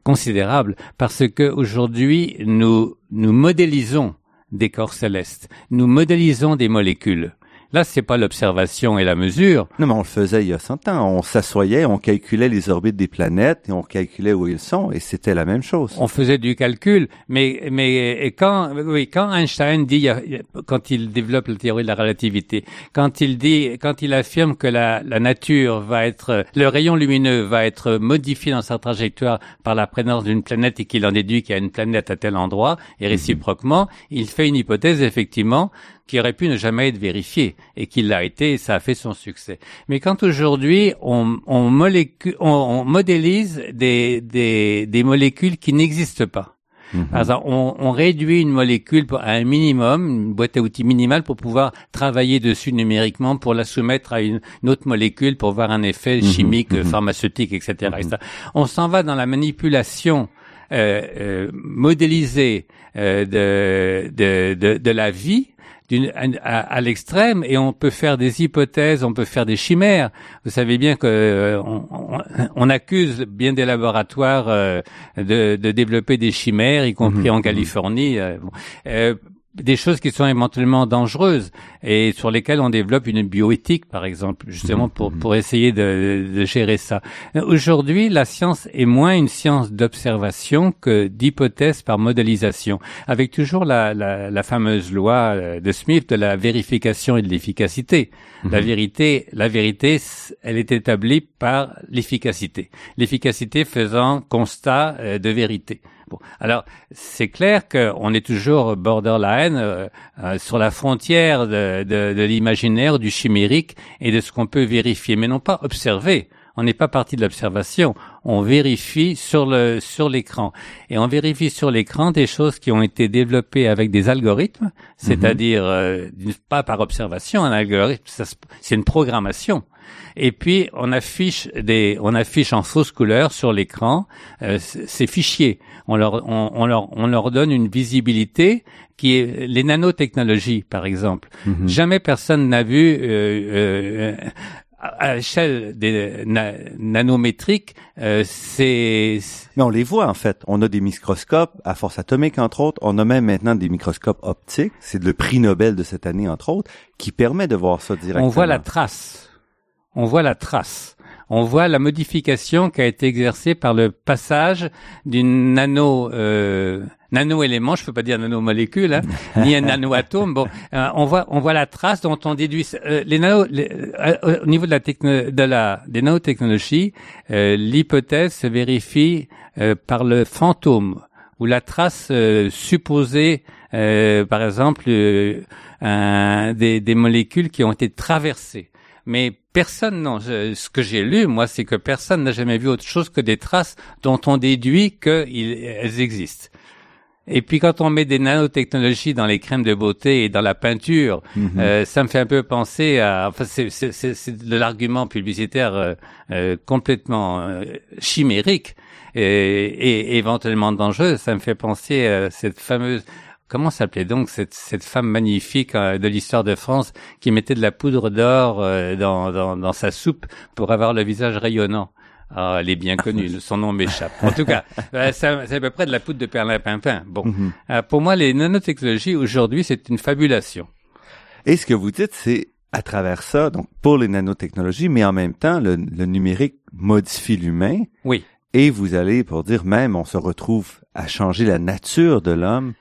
considérable parce que aujourd'hui nous nous modélisons des corps célestes, nous modélisons des molécules. Là, c'est pas l'observation et la mesure. Non, mais on le faisait il y a 100 ans. On s'assoyait, on calculait les orbites des planètes et on calculait où ils sont et c'était la même chose. On faisait du calcul, mais mais quand oui, quand Einstein dit quand il développe la théorie de la relativité, quand il dit quand il affirme que la, la nature va être le rayon lumineux va être modifié dans sa trajectoire par la présence d'une planète et qu'il en déduit qu'il y a une planète à tel endroit et mhm. réciproquement, il fait une hypothèse effectivement qui aurait pu ne jamais être vérifié et qui l'a été, ça a fait son succès. Mais quand aujourd'hui on, on, on, modélise des, des, des molécules qui n'existent pas, mhm. Par exemple, on, on, réduit une molécule à un minimum, une boîte à outils minimale pour pouvoir travailler dessus numériquement, pour la soumettre à une, autre molécule pour voir un effet mhm. chimique, mhm. pharmaceutique, etc. On s'en va dans la manipulation modélisée euh, de, de, de, de, la vie à, à l'extrême et on peut faire des hypothèses, on peut faire des chimères. Vous savez bien que euh, on, on, accuse bien des laboratoires euh, de, de, développer des chimères, y compris mhm, en mhm. Californie. Euh, des choses qui sont éventuellement dangereuses et sur lesquelles on développe une bioéthique, par exemple, justement mhm, pour, mhm. pour essayer de, de gérer ça. Aujourd'hui, la science est moins une science d'observation que d'hypothèse par modélisation, avec toujours la, la, la, fameuse loi euh, de Smith de la vérification et de l'efficacité. La mhm. vérité, la vérité, elle est établie par l'efficacité. L'efficacité faisant constat euh, de vérité. Bon, alors c'est clair qu'on est toujours borderline euh, euh, sur la frontière de, de, de l'imaginaire, du chimérique et de ce qu'on peut vérifier, mais non pas observer. On n'est pas parti de l'observation, on vérifie sur le sur l'écran et on vérifie sur l'écran des choses qui ont été développées avec des algorithmes, c'est-à-dire euh, pas par observation, un algorithme c'est une programmation. Et puis on affiche des, on affiche en fausse couleur sur l'écran euh, ces fichiers. On leur, on, leur, on leur donne une visibilité qui est les nanotechnologies, par exemple. Mhm. Jamais personne n'a vu euh, euh, à l'échelle des nanométriques, euh, c'est... Mais on les voit en fait. On a des microscopes à force atomique entre autres. On a même maintenant des microscopes optiques. C'est le prix Nobel de cette année entre autres qui permet de voir ça directement. On voit la trace on voit la trace. On voit la modification qui a été exercée par le passage d'une nano euh, nano-élément, je peux pas dire nanomolécule, hein, ni un nanoatome. Bon, euh, on voit on voit la trace dont on déduit euh, les nano euh, au niveau de la de la des nanotechnologies, l'hypothèse se vérifie par le fantôme ou la trace supposée, par exemple, des, des molécules qui ont été traversées. Mais personne, non, ce que j'ai lu, moi, c'est que personne n'a jamais vu autre chose que des traces dont on déduit qu'elles existent. Et puis quand on met des nanotechnologies dans les crèmes de beauté et dans la peinture, mhm. euh, ça me fait un peu penser à, enfin c'est de l'argument publicitaire euh, euh complètement chimérique. et, et éventuellement dangereuses. Ça me fait penser à cette fameuse comment s'appelait donc cette, cette femme magnifique euh, de l'histoire de France qui mettait de la poudre d'or euh, dans, dans, dans, sa soupe pour avoir le visage rayonnant? Ah, elle est bien connue, son nom m'échappe. En tout cas, euh, c'est à peu près de la poudre de perlimpinpin. Bon, mhm. pour moi, les nanotechnologies aujourd'hui, c'est une fabulation. Et ce que vous dites, c'est à travers ça, donc pour les nanotechnologies, mais en même temps, le, le numérique modifie l'humain. Oui. Et vous allez, pour dire même, on se retrouve à changer la nature de l'homme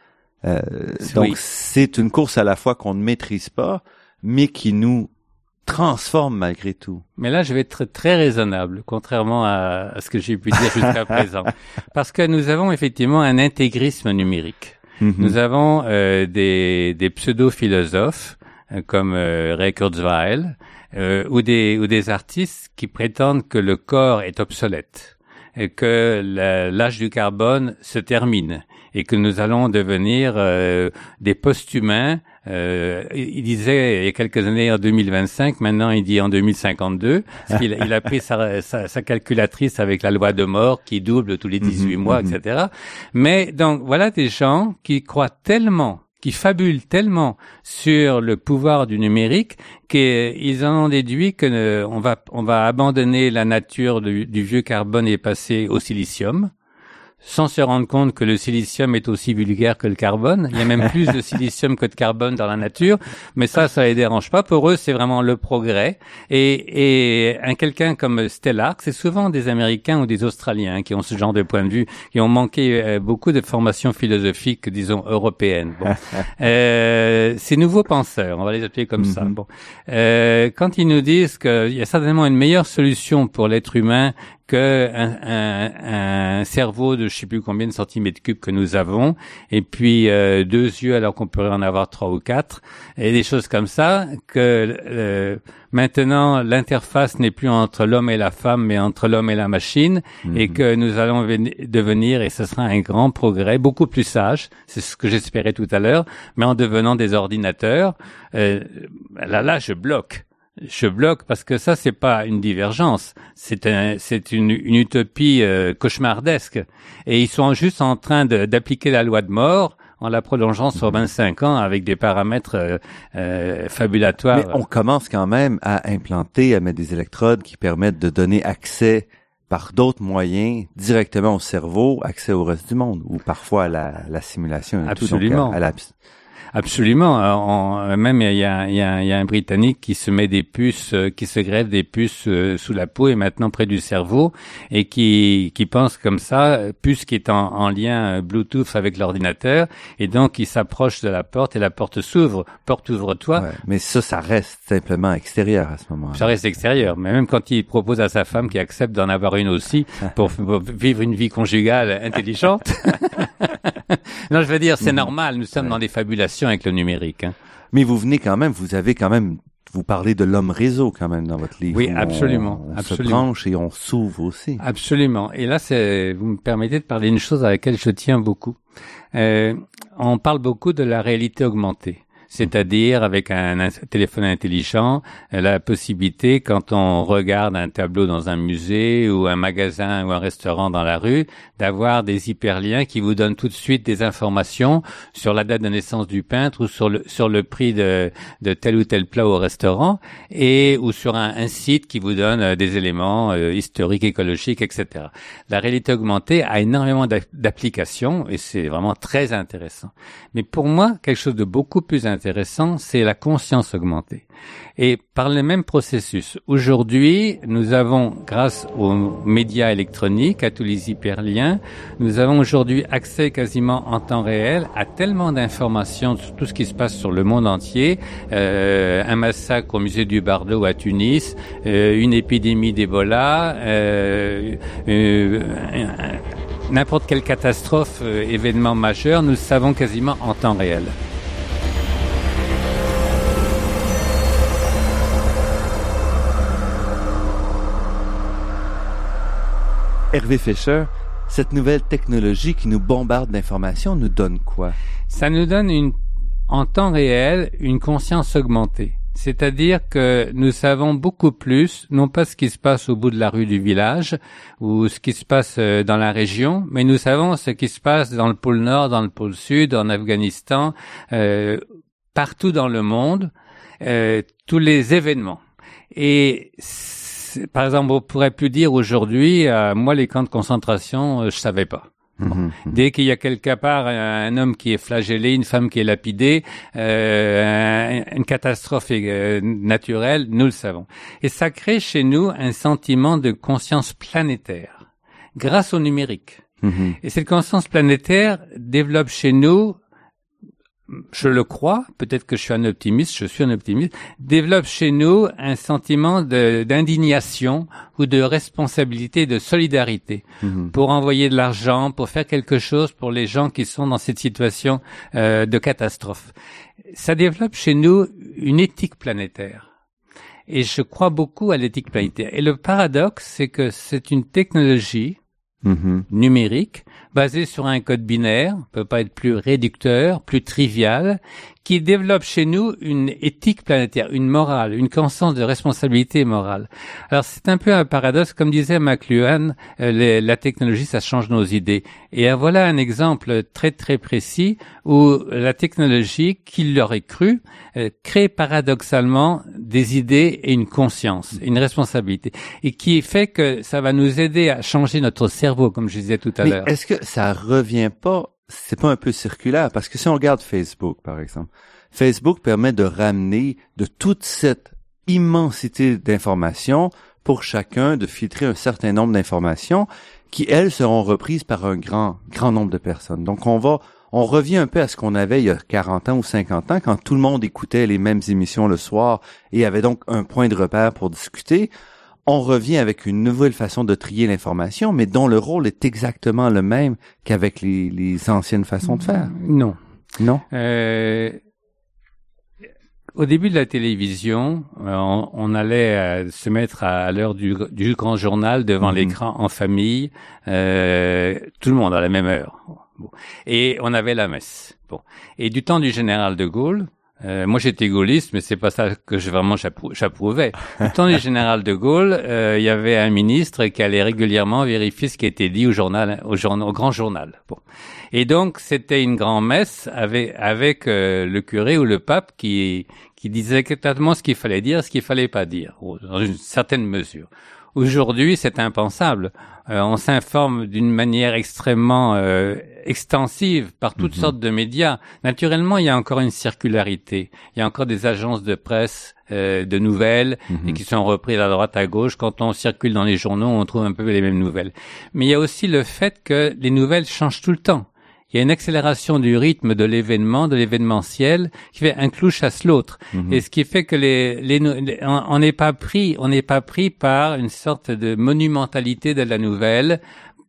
euh, donc c'est une course à la fois qu'on ne maîtrise pas, mais qui nous transforme malgré tout. Mais là, je vais être très raisonnable, contrairement à, ce que j'ai pu dire jusqu'à présent, parce que nous avons effectivement un intégrisme numérique. Mhm. Nous avons euh, des, des pseudo-philosophes euh, comme euh, Ray Kurzweil ou des ou des artistes qui prétendent que le corps est obsolète et que l'âge du carbone se termine et que nous allons devenir euh, des post-humains. Euh, il disait il y a quelques années en 2025, maintenant il dit en 2052. Parce il, il, a pris sa, sa, sa, calculatrice avec la loi de mort qui double tous les 18 mhm, mois, mhm. etc. Mais donc voilà des gens qui croient tellement qui fabulent tellement sur le pouvoir du numérique qu'ils en ont déduit que euh, on va on va abandonner la nature du, du vieux carbone et passer au silicium sans se rendre compte que le silicium est aussi vulgaire que le carbone. Il y a même plus de silicium que de carbone dans la nature, mais ça, ça les dérange pas. Pour eux, c'est vraiment le progrès. Et, et un quelqu'un comme Stellark, c'est souvent des Américains ou des Australiens qui ont ce genre de point de vue, qui ont manqué euh, beaucoup de formations philosophiques, disons européennes. Bon. euh, ces nouveaux penseurs, on va les appeler comme ça. Mhm. Bon, euh, quand ils nous disent qu'il y a certainement une meilleure solution pour l'être humain que un, un, cerveau de je sais plus combien de centimètres cubes que nous avons, et puis euh, deux yeux alors qu'on pourrait en avoir trois ou quatre, et des choses comme ça, que euh, maintenant l'interface n'est plus entre l'homme et la femme, mais entre l'homme et la machine, et mhm. que nous allons devenir, et ce sera un grand progrès, beaucoup plus sage, c'est ce que j'espérais tout à l'heure, mais en devenant des ordinateurs, euh, là là je bloque je bloque parce que ça c'est pas une divergence, c'est un, c'est une, une, utopie euh, cauchemardesque et ils sont juste en train d'appliquer la loi de mort en la prolongeant sur 25 ans avec des paramètres euh, euh, fabulatoires. Mais on commence quand même à implanter, à mettre des électrodes qui permettent de donner accès par d'autres moyens directement au cerveau, accès au reste du monde, ou parfois à la, la simulation et Absolument. tout, donc à, la, Absolument. Euh, même il y a, y, a, y a, un Britannique qui se met des puces, euh, qui se greffe des puces euh, sous la peau et maintenant près du cerveau et qui, qui pense comme ça, puce qui est en, en lien Bluetooth avec l'ordinateur et donc il s'approche de la porte et la porte s'ouvre. Porte ouvre-toi. mais ça, ça reste simplement extérieur à ce moment-là. Ça reste extérieur. Mais même quand il propose à sa femme qui accepte d'en avoir une aussi pour, pour vivre une vie conjugale intelligente. non, je veux dire, c'est mhm. normal. Nous sommes dans des fabulations avec le numérique. Hein. Mais vous venez quand même, vous avez quand même, vous parlez de l'homme réseau quand même dans votre livre. Oui, absolument. On, absolument. se tranche et on s'ouvre aussi. Absolument. Et là, c'est, vous me permettez de parler d'une chose à laquelle je tiens beaucoup. Euh, on parle beaucoup de la réalité augmentée c'est-à-dire avec un, téléphone intelligent, la possibilité, quand on regarde un tableau dans un musée ou un magasin ou un restaurant dans la rue, d'avoir des hyperliens qui vous donnent tout de suite des informations sur la date de naissance du peintre ou sur le, sur le prix de, de tel ou tel plat au restaurant et ou sur un, site qui vous donne euh, des éléments euh, historiques, écologiques, etc. La réalité augmentée a énormément d'applications et c'est vraiment très intéressant. Mais pour moi, quelque chose de beaucoup plus intéressant, intéressant, c'est la conscience augmentée. Et par le même processus, aujourd'hui, nous avons, grâce aux médias électroniques, à tous les hyperliens, nous avons aujourd'hui accès quasiment en temps réel à tellement d'informations sur tout ce qui se passe sur le monde entier, euh, un massacre au musée du Bardo à Tunis, euh, une épidémie d'Ebola, euh, euh n'importe quelle catastrophe, euh, événement majeur, nous le savons quasiment en temps réel. Hervé Fischer, cette nouvelle technologie qui nous bombarde d'informations nous donne quoi? Ça nous donne une, en temps réel une conscience augmentée. C'est-à-dire que nous savons beaucoup plus, non pas ce qui se passe au bout de la rue du village ou ce qui se passe euh, dans la région, mais nous savons ce qui se passe dans le pôle Nord, dans le pôle Sud, en Afghanistan, euh, partout dans le monde, euh, tous les événements. Et par exemple, on pourrait plus dire aujourd'hui, moi les camps de concentration, je savais pas. Mhm. Dès qu'il y a quelque part un, homme qui est flagellé, une femme qui est lapidée, euh, une catastrophe euh, naturelle, nous le savons. Et ça crée chez nous un sentiment de conscience planétaire grâce au numérique. Mhm. Et cette conscience planétaire développe chez nous je le crois, peut-être que je suis un optimiste, je suis un optimiste, développe chez nous un sentiment d'indignation ou de responsabilité, de solidarité mhm. pour envoyer de l'argent, pour faire quelque chose pour les gens qui sont dans cette situation euh, de catastrophe. Ça développe chez nous une éthique planétaire. Et je crois beaucoup à l'éthique planétaire. Et le paradoxe, c'est que c'est une technologie mhm. numérique basé sur un code binaire, peut pas être plus réducteur, plus trivial, qui développe chez nous une éthique planétaire, une morale, une conscience de responsabilité morale. Alors c'est un peu un paradoxe, comme disait McLuhan, euh, la technologie ça change nos idées. Et voilà un exemple très très précis où la technologie, qui l'aurait cru, euh, crée paradoxalement des idées et une conscience, une responsabilité, et qui fait que ça va nous aider à changer notre cerveau, comme je disais tout à l'heure. Est-ce que ça revient pas c'est pas un peu circulaire parce que si on regarde Facebook par exemple, Facebook permet de ramener de toute cette immensité d'informations pour chacun de filtrer un certain nombre d'informations qui elles seront reprises par un grand grand nombre de personnes. Donc on va on revient un peu à ce qu'on avait il y a 40 ans ou 50 ans quand tout le monde écoutait les mêmes émissions le soir et avait donc un point de repère pour discuter on revient avec une nouvelle façon de trier l'information, mais dont le rôle est exactement le même qu'avec les, anciennes façons de faire. Non. Non? Euh, au début de la télévision, euh, on, allait euh, se mettre à, l'heure du, grand journal devant mhm. l'écran en famille, tout le monde à la même heure. Et on avait la messe. Bon. Et du temps du général de Gaulle, euh, moi, j'étais gaulliste, mais c'est pas ça que je vraiment j'approuvais. Au temps du général de Gaulle, euh, il y avait un ministre qui allait régulièrement vérifier ce qui était dit au journal, au, journal, au grand journal. Bon. Et donc, c'était une grande messe avec, avec euh, le curé ou le pape qui, qui disait exactement ce qu'il fallait dire, ce qu'il fallait pas dire, dans une certaine mesure. Aujourd'hui, c'est impensable. Euh, on s'informe d'une manière extrêmement euh, extensive par toutes mhm. sortes de médias. Naturellement, il y a encore une circularité. Il y a encore des agences de presse euh, de nouvelles et mhm. qui sont reprises à droite à gauche. Quand on circule dans les journaux, on trouve un peu les mêmes nouvelles. Mais il y a aussi le fait que les nouvelles changent tout le temps il y a une accélération du rythme de l'événement, de l'événementiel, qui fait un clou chasse l'autre. Mhm. Et ce qui fait que les, les, on n'est pas pris, on n'est pas pris par une sorte de monumentalité de la nouvelle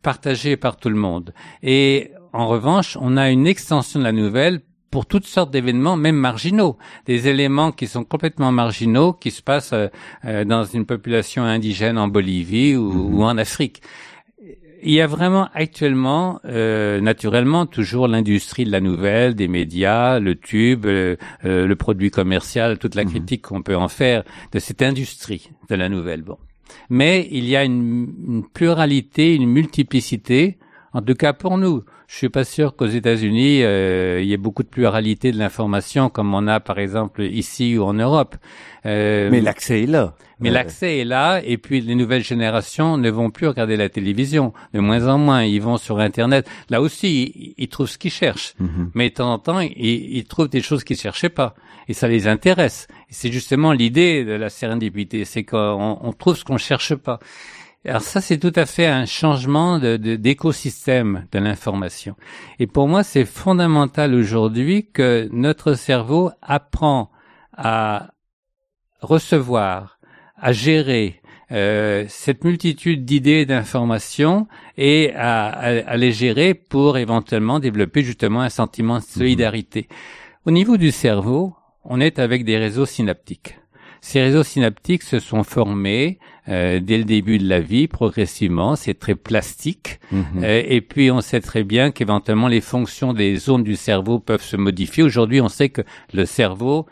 partagée par tout le monde. Et en revanche, on a une extension de la nouvelle pour toutes sortes d'événements, même marginaux, des éléments qui sont complètement marginaux, qui se passent euh, euh, dans une population indigène en Bolivie ou, mhm. ou en Afrique il y a vraiment actuellement, euh, naturellement, toujours l'industrie de la nouvelle, des médias, le tube, euh, euh, le produit commercial, toute la mhm. critique qu'on peut en faire de cette industrie de la nouvelle. Bon, mais il y a une, une pluralité, une multiplicité, en tout cas pour nous. Je suis pas sûr qu'aux États-Unis il y ait beaucoup de pluralité de l'information comme on a par exemple ici ou en Europe. mais l'accès est là. Mais l'accès est là, et puis les nouvelles générations ne vont plus regarder la télévision, de moins en moins. Ils vont sur Internet. Là aussi, ils, trouvent ce qu'ils cherchent. Mhm. Mais de temps en temps, ils, trouvent des choses qu'ils cherchaient pas, et ça les intéresse. C'est justement l'idée de la sérendipité, c'est qu'on on trouve ce qu'on cherche pas. Alors ça, c'est tout à fait un changement de, d'écosystème de l'information. Et pour moi, c'est fondamental aujourd'hui que notre cerveau apprend à recevoir, à gérer euh, cette multitude d'idées d'informations et à, les gérer pour éventuellement développer justement un sentiment de solidarité. Au niveau du cerveau, on est avec des réseaux synaptiques. Ces réseaux synaptiques se sont formés euh, dès le début de la vie, progressivement. C'est très plastique. Mhm. Euh, et puis, on sait très bien qu'éventuellement, les fonctions des zones du cerveau peuvent se modifier. Aujourd'hui, on sait que le cerveau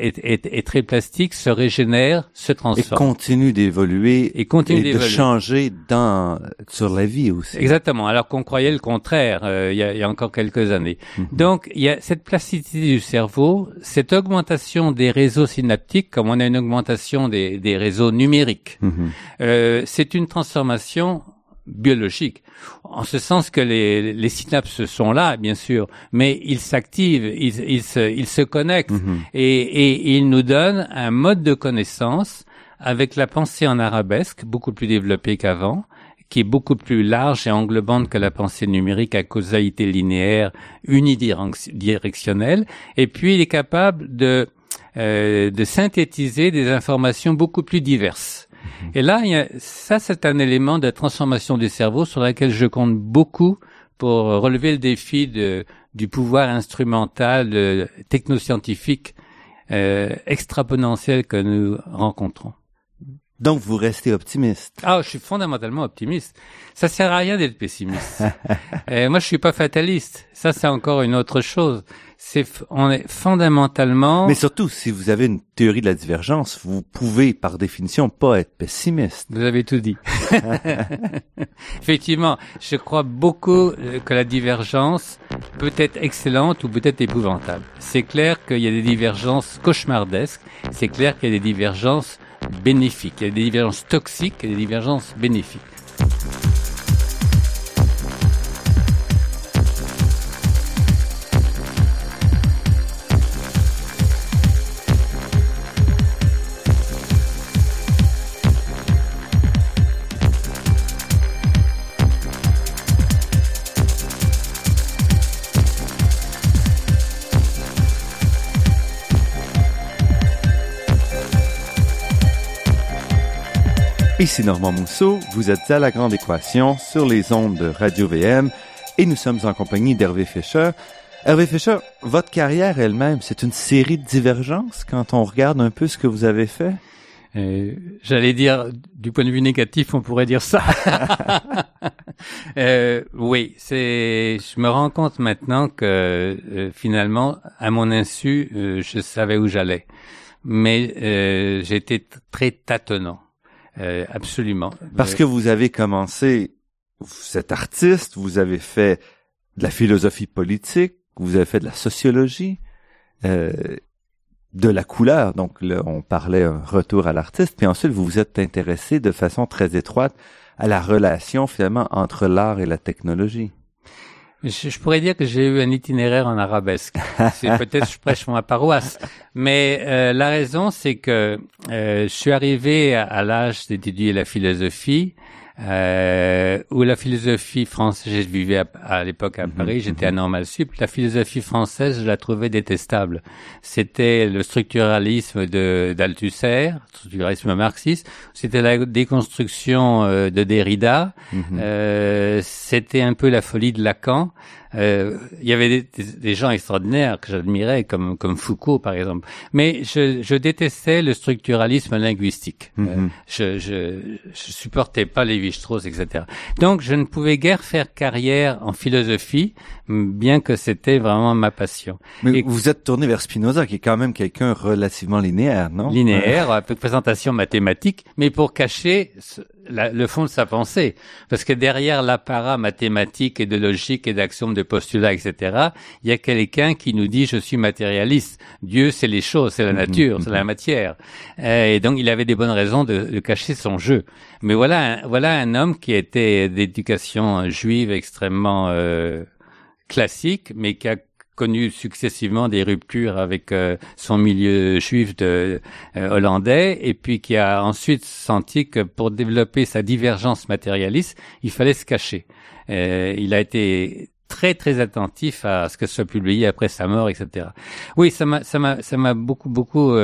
est, est, est, très plastique, se régénère, se transforme. Et continue d'évoluer. Et continue et de changer dans, sur la vie aussi. Exactement. Alors qu'on croyait le contraire euh, il, y a, il, y a, encore quelques années. Mhm. Donc, il y a cette plasticité du cerveau, cette augmentation des réseaux synaptiques, comme on a une augmentation des, des réseaux numériques. Mhm. euh, c'est une transformation biologique, en ce sens que les, les synapses sont là, bien sûr, mais ils s'activent, ils, ils, se, ils se connectent mm-hmm. et, et ils nous donnent un mode de connaissance avec la pensée en arabesque, beaucoup plus développée qu'avant, qui est beaucoup plus large et englobante que la pensée numérique à causalité linéaire unidirectionnelle, et puis il est capable de, euh, de synthétiser des informations beaucoup plus diverses. Mhm. Et là, ça, c'est un élément de transformation du cerveau sur lequel je compte beaucoup pour relever le défi du pouvoir instrumental euh, technoscientifique euh, extraponentiel que nous rencontrons. Donc, vous restez optimiste. Ah, je suis fondamentalement optimiste. Ça sert à rien d'être pessimiste. euh, moi, je suis pas fataliste. Ça, c'est encore une autre chose c'est on est fondamentalement. Mais surtout, si vous avez une théorie de la divergence, vous pouvez par définition pas être pessimiste. Vous avez tout dit. Effectivement, je crois beaucoup euh, que la divergence peut être excellente ou peut être épouvantable. C'est clair qu'il y a des divergences cauchemardesques. C'est clair qu'il y a des divergences bénéfiques. Il y a des divergences toxiques et des divergences bénéfiques. Ici Normand Mousseau, vous êtes à La Grande Équation sur les ondes de Radio-VM et nous sommes en compagnie d'Hervé Fischer. Hervé Fischer, votre carrière elle-même, c'est une série de divergences quand on regarde un peu ce que vous avez fait? Euh, J'allais dire, du point de vue négatif, on pourrait dire ça. euh, oui, c'est. Je me rends compte maintenant que euh, finalement, à mon insu, euh, je savais où j'allais, mais euh, j'étais très tâtonnant. Euh, absolument. Parce que vous avez commencé, vous êtes artiste, vous avez fait de la philosophie politique, vous avez fait de la sociologie, euh, de la couleur. Donc là, on parlait un retour à l'artiste. Puis ensuite, vous vous êtes intéressé de façon très étroite à la relation finalement entre l'art et la technologie. Je, pourrais dire que j'ai eu un itinéraire en arabesque. C'est peut-être je prêche ma paroisse, mais euh, la raison c'est que euh, je suis arrivé à l'âge d'étudier la philosophie euh, où la philosophie française, je vivais à, l'époque à mhm, Paris, j'étais à mhm. Normal Sup, la philosophie française, je la trouvais détestable. C'était le structuralisme de d'Althusser, structuralisme marxiste, c'était la déconstruction euh, de Derrida, mhm. euh, c'était un peu la folie de Lacan, euh, il y avait des, des, gens extraordinaires que j'admirais, comme, comme Foucault par exemple. Mais je, je détestais le structuralisme linguistique. Euh, mhm. je, je, je, supportais pas Lévi-Strauss, etc. Donc je ne pouvais guère faire carrière en philosophie, bien que c'était vraiment ma passion. Mais vous êtes tourné vers Spinoza, qui est quand même quelqu'un relativement linéaire, non? Linéaire, de présentation mathématique, mais pour cacher le fond de sa pensée. Parce que derrière l'apparat mathématique et de logique et d'axiome de postulat, etc., il y a quelqu'un qui nous dit je suis matérialiste. Dieu, c'est les choses, c'est la mhm, nature, c'est la mhm. matière. Euh, et donc il avait des bonnes raisons de, cacher son jeu. Mais voilà, voilà un homme qui était d'éducation juive extrêmement euh, classique, mais qui a connu successivement des ruptures avec euh, son milieu juif de, euh, hollandais et puis qui a ensuite senti que pour développer sa divergence matérialiste, il fallait se cacher. Euh, il a été très très attentif à ce que soit publié après sa mort, etc. Oui, ça m'a ça m'a ça m'a beaucoup beaucoup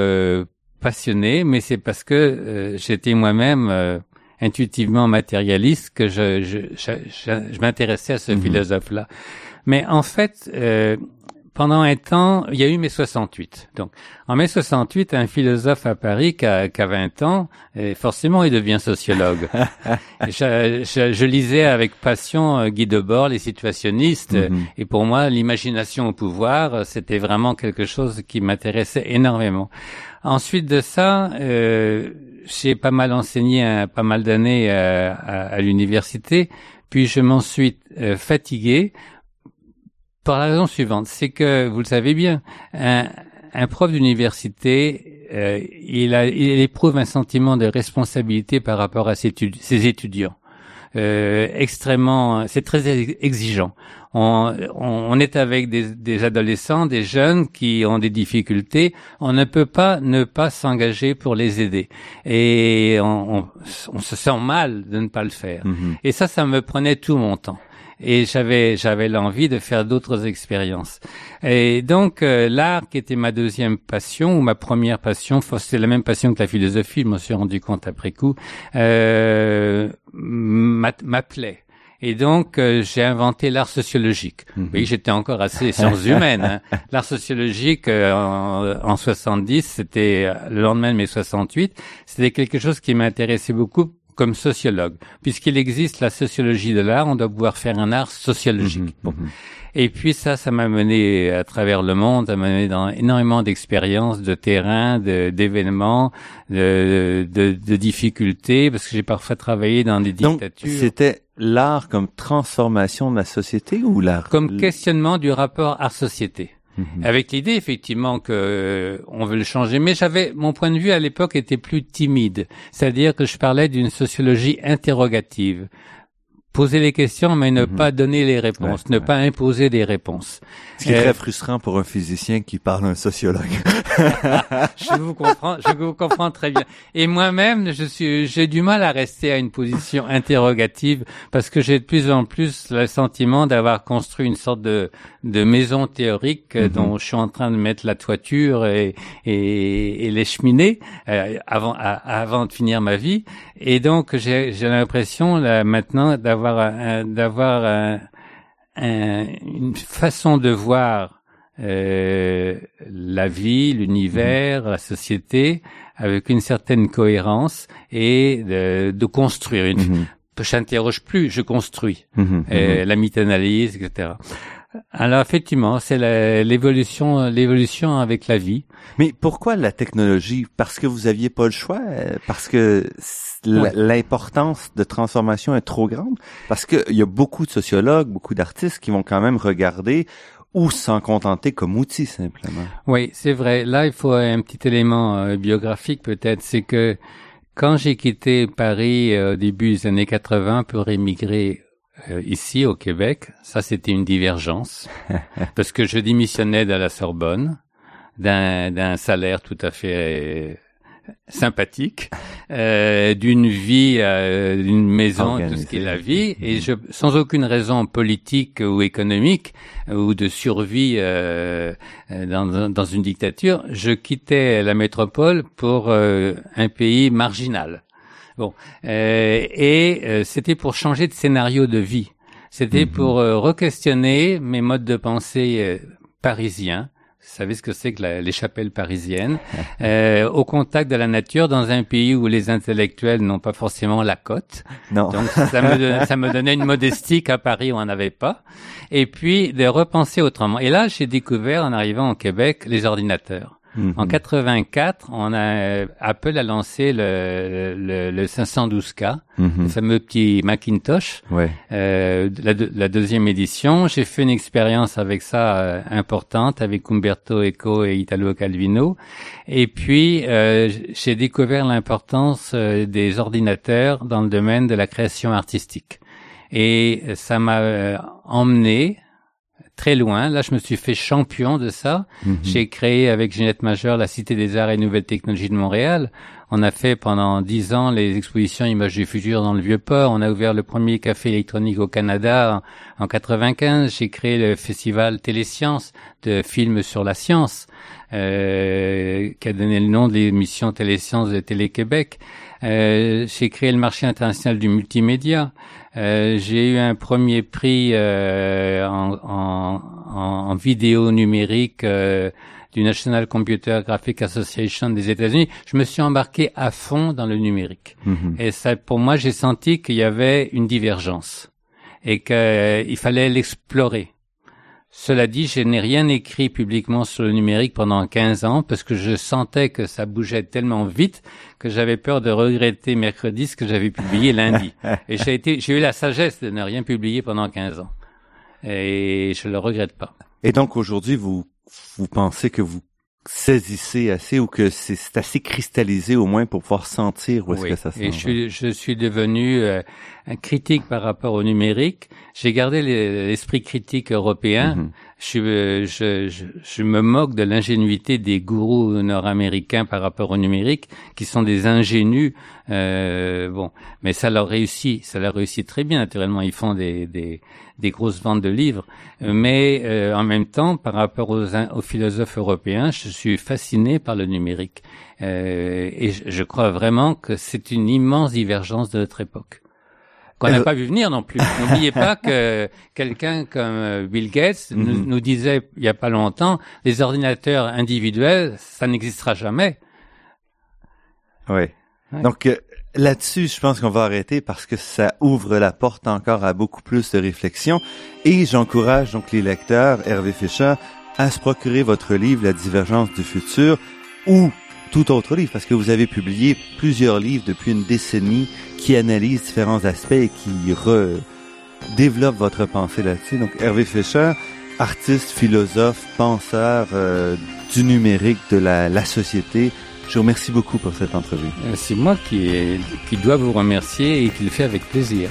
passionné, mais c'est parce que j'étais moi-même intuitivement matérialiste que je je, je, je, m'intéressais à ce mhm. philosophe-là. Mais en fait, pendant un temps, il y a eu mai 68. Donc, en mai 68, un philosophe à Paris qui a, qui a 20 ans, et forcément, il devient sociologue. je, je, je, lisais avec passion euh, Guy Debord, les situationnistes, mhm. et pour moi, l'imagination au pouvoir, c'était vraiment quelque chose qui m'intéressait énormément. Ensuite de ça, euh, j'ai pas mal enseigné pas mal d'années euh, à, à l'université, puis je m'en suis euh, fatigué par la raison suivante, c'est que, vous le savez bien, un, un prof d'université, euh, il, a, il éprouve un sentiment de responsabilité par rapport à ses, ses étudiants. Euh, extrêmement, c'est très exigeant. On, on, est avec des, des, adolescents, des jeunes qui ont des difficultés. On ne peut pas ne pas s'engager pour les aider. Et on, on, se sent mal de ne pas le faire. Mm-hmm. Et ça, ça me prenait tout mon temps et j'avais j'avais l'envie de faire d'autres expériences. Et donc euh, l'art qui était ma deuxième passion ou ma première passion, c'était la même passion que la philosophie, je m'en suis rendu compte après coup, euh, m'appelait. Et donc, euh, j'ai inventé l'art sociologique. Mhm. Oui, j'étais encore assez sciences humaines. Hein. L'art sociologique, euh, en, en 70, c'était le lendemain de mai 68, c'était quelque chose qui m'intéressait beaucoup comme sociologue. Puisqu'il existe la sociologie de l'art, on doit pouvoir faire un art sociologique. Mhm. Mhm. Et puis ça, ça m'a mené à travers le monde, ça m'a mené dans énormément d'expériences, de terrain, d'événements, de, de, de, difficultés, parce que j'ai parfois travaillé dans des dictatures. C'était l'art comme transformation de la société ou l'art? Comme questionnement du rapport art-société. Mhm. avec l'idée effectivement que euh, on veut le changer. Mais j'avais mon point de vue à l'époque était plus timide, c'est-à-dire que je parlais d'une sociologie interrogative poser les questions, mais ne mhm. pas donner les réponses, ne pas imposer des réponses. Ce qui est très frustrant pour un physicien qui parle un sociologue. je vous comprends, je vous comprends très bien. Et moi-même, je suis, j'ai du mal à rester à une position interrogative parce que j'ai de plus en plus le sentiment d'avoir construit une sorte de, de maison théorique mhm. dont je suis en train de mettre la toiture et, et, et les cheminées euh, avant, avant de finir ma vie. Et donc, j'ai, j'ai l'impression là, maintenant d'avoir d'avoir une façon de voir euh, la vie, l'univers, la société avec une certaine cohérence et de, construire. Une, mm -hmm. plus, je construis. Mhm, euh, mhm. la mythanalyse, etc. Alors effectivement, c'est l'évolution, l'évolution avec la vie. Mais pourquoi la technologie? Parce que vous aviez pas le choix Parce que l'importance de transformation est trop grande Parce qu'il y a beaucoup de sociologues, beaucoup d'artistes qui vont quand même regarder ou s'en contenter comme outil simplement. Oui, c'est vrai. Là, il faut un petit élément euh, biographique peut-être, c'est que quand j'ai quitté Paris euh, au début des années 80 pour émigrer euh, ici au Québec, ça c'était une divergence, parce que je démissionnais de la Sorbonne, d'un salaire tout à fait sympathique, euh, d'une vie, euh, d'une maison, tout ce qui est la vie, et je, sans aucune raison politique ou économique ou de survie euh, dans, dans, une dictature, je quittais la métropole pour euh, un pays marginal. Bon, euh, et euh, c'était pour changer de scénario de vie. C'était mhm. pour re-questionner mes modes de pensée parisiens vous savez ce que c'est que les chapelles parisiennes, euh, au contact de la nature dans un pays où les intellectuels n'ont pas forcément la cote. Non. Donc ça me, ça me donnait une modestie qu'à Paris on n'avait pas. Et puis de repenser autrement. Et là, j'ai découvert en arrivant au Québec les ordinateurs. En 84, on a Apple a lancé le, le, le 512K, mhm. le fameux petit Macintosh. Ouais. Euh, la, la, deuxième édition, j'ai fait une expérience avec ça euh, importante avec Umberto Eco et Italo Calvino. Et puis euh, j'ai découvert l'importance euh, des ordinateurs dans le domaine de la création artistique. Et ça m'a euh, emmené très loin. Là, je me suis fait champion de ça. Mhm. J'ai créé avec Ginette Majeur la Cité des Arts et Nouvelles Technologies de Montréal. On a fait pendant dix ans les expositions Images du futur dans le Vieux-Port. On a ouvert le premier café électronique au Canada en, 95. J'ai créé le festival Télésciences de films sur la science, euh, qui a donné le nom de l'émission Télésciences de Télé-Québec. Euh, j'ai créé le marché international du multimédia. Euh, j'ai eu un premier prix euh, en, en, en, vidéo numérique euh, du National Computer Graphic Association des États-Unis, je me suis embarqué à fond dans le numérique. Mm-hmm. Et ça, pour moi, j'ai senti qu'il y avait une divergence et qu'il fallait l'explorer. Cela dit, je n'ai rien écrit publiquement sur le numérique pendant 15 ans parce que je sentais que ça bougeait tellement vite que j'avais peur de regretter mercredi ce que j'avais publié lundi. Et j'ai été, j'ai eu la sagesse de ne rien publier pendant 15 ans. Et je le regrette pas. Et donc aujourd'hui, vous, vous pensez que vous saisissez assez ou que c'est assez cristallisé au moins pour pouvoir sentir où est-ce que ça se Et je suis, je suis devenu euh, critique par rapport au numérique. J'ai gardé l'esprit critique européen. Mm-hmm. Je, je, je, je, me moque de l'ingénuité des gourous nord-américains par rapport au numérique, qui sont des ingénus. Euh, bon, mais ça leur réussit, ça leur réussit très bien. Naturellement, ils font des, des, des grosses ventes de livres, mais euh, en même temps, par rapport aux, aux, philosophes européens, je suis fasciné par le numérique, euh, et je, je crois vraiment que c'est une immense divergence de notre époque qu'on n'a pas vu venir non plus. N'oubliez pas que quelqu'un comme euh, Bill Gates nous, mhm. nous, disait il y a pas longtemps, les ordinateurs individuels, ça n'existera jamais. Oui. Donc euh, là-dessus, je pense qu'on va arrêter parce que ça ouvre la porte encore à beaucoup plus de réflexion. Et j'encourage donc les lecteurs, Hervé Fischer, à se procurer votre livre La divergence du futur ou tout autre livre, parce que vous avez publié plusieurs livres depuis une décennie qui analysent différents aspects et qui développent votre pensée là-dessus. Donc Hervé Fischer, artiste, philosophe, penseur euh, du numérique, de la, la, société. Je vous remercie beaucoup pour cette entrevue. Euh, c'est moi qui, qui dois vous remercier et qui le fais avec plaisir.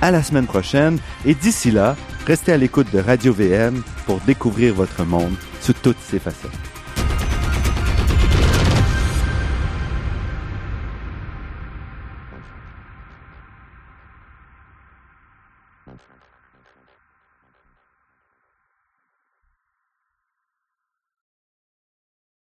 à la semaine prochaine et d'ici là, restez à l'écoute de Radio VM pour découvrir votre monde sous toutes ses facettes.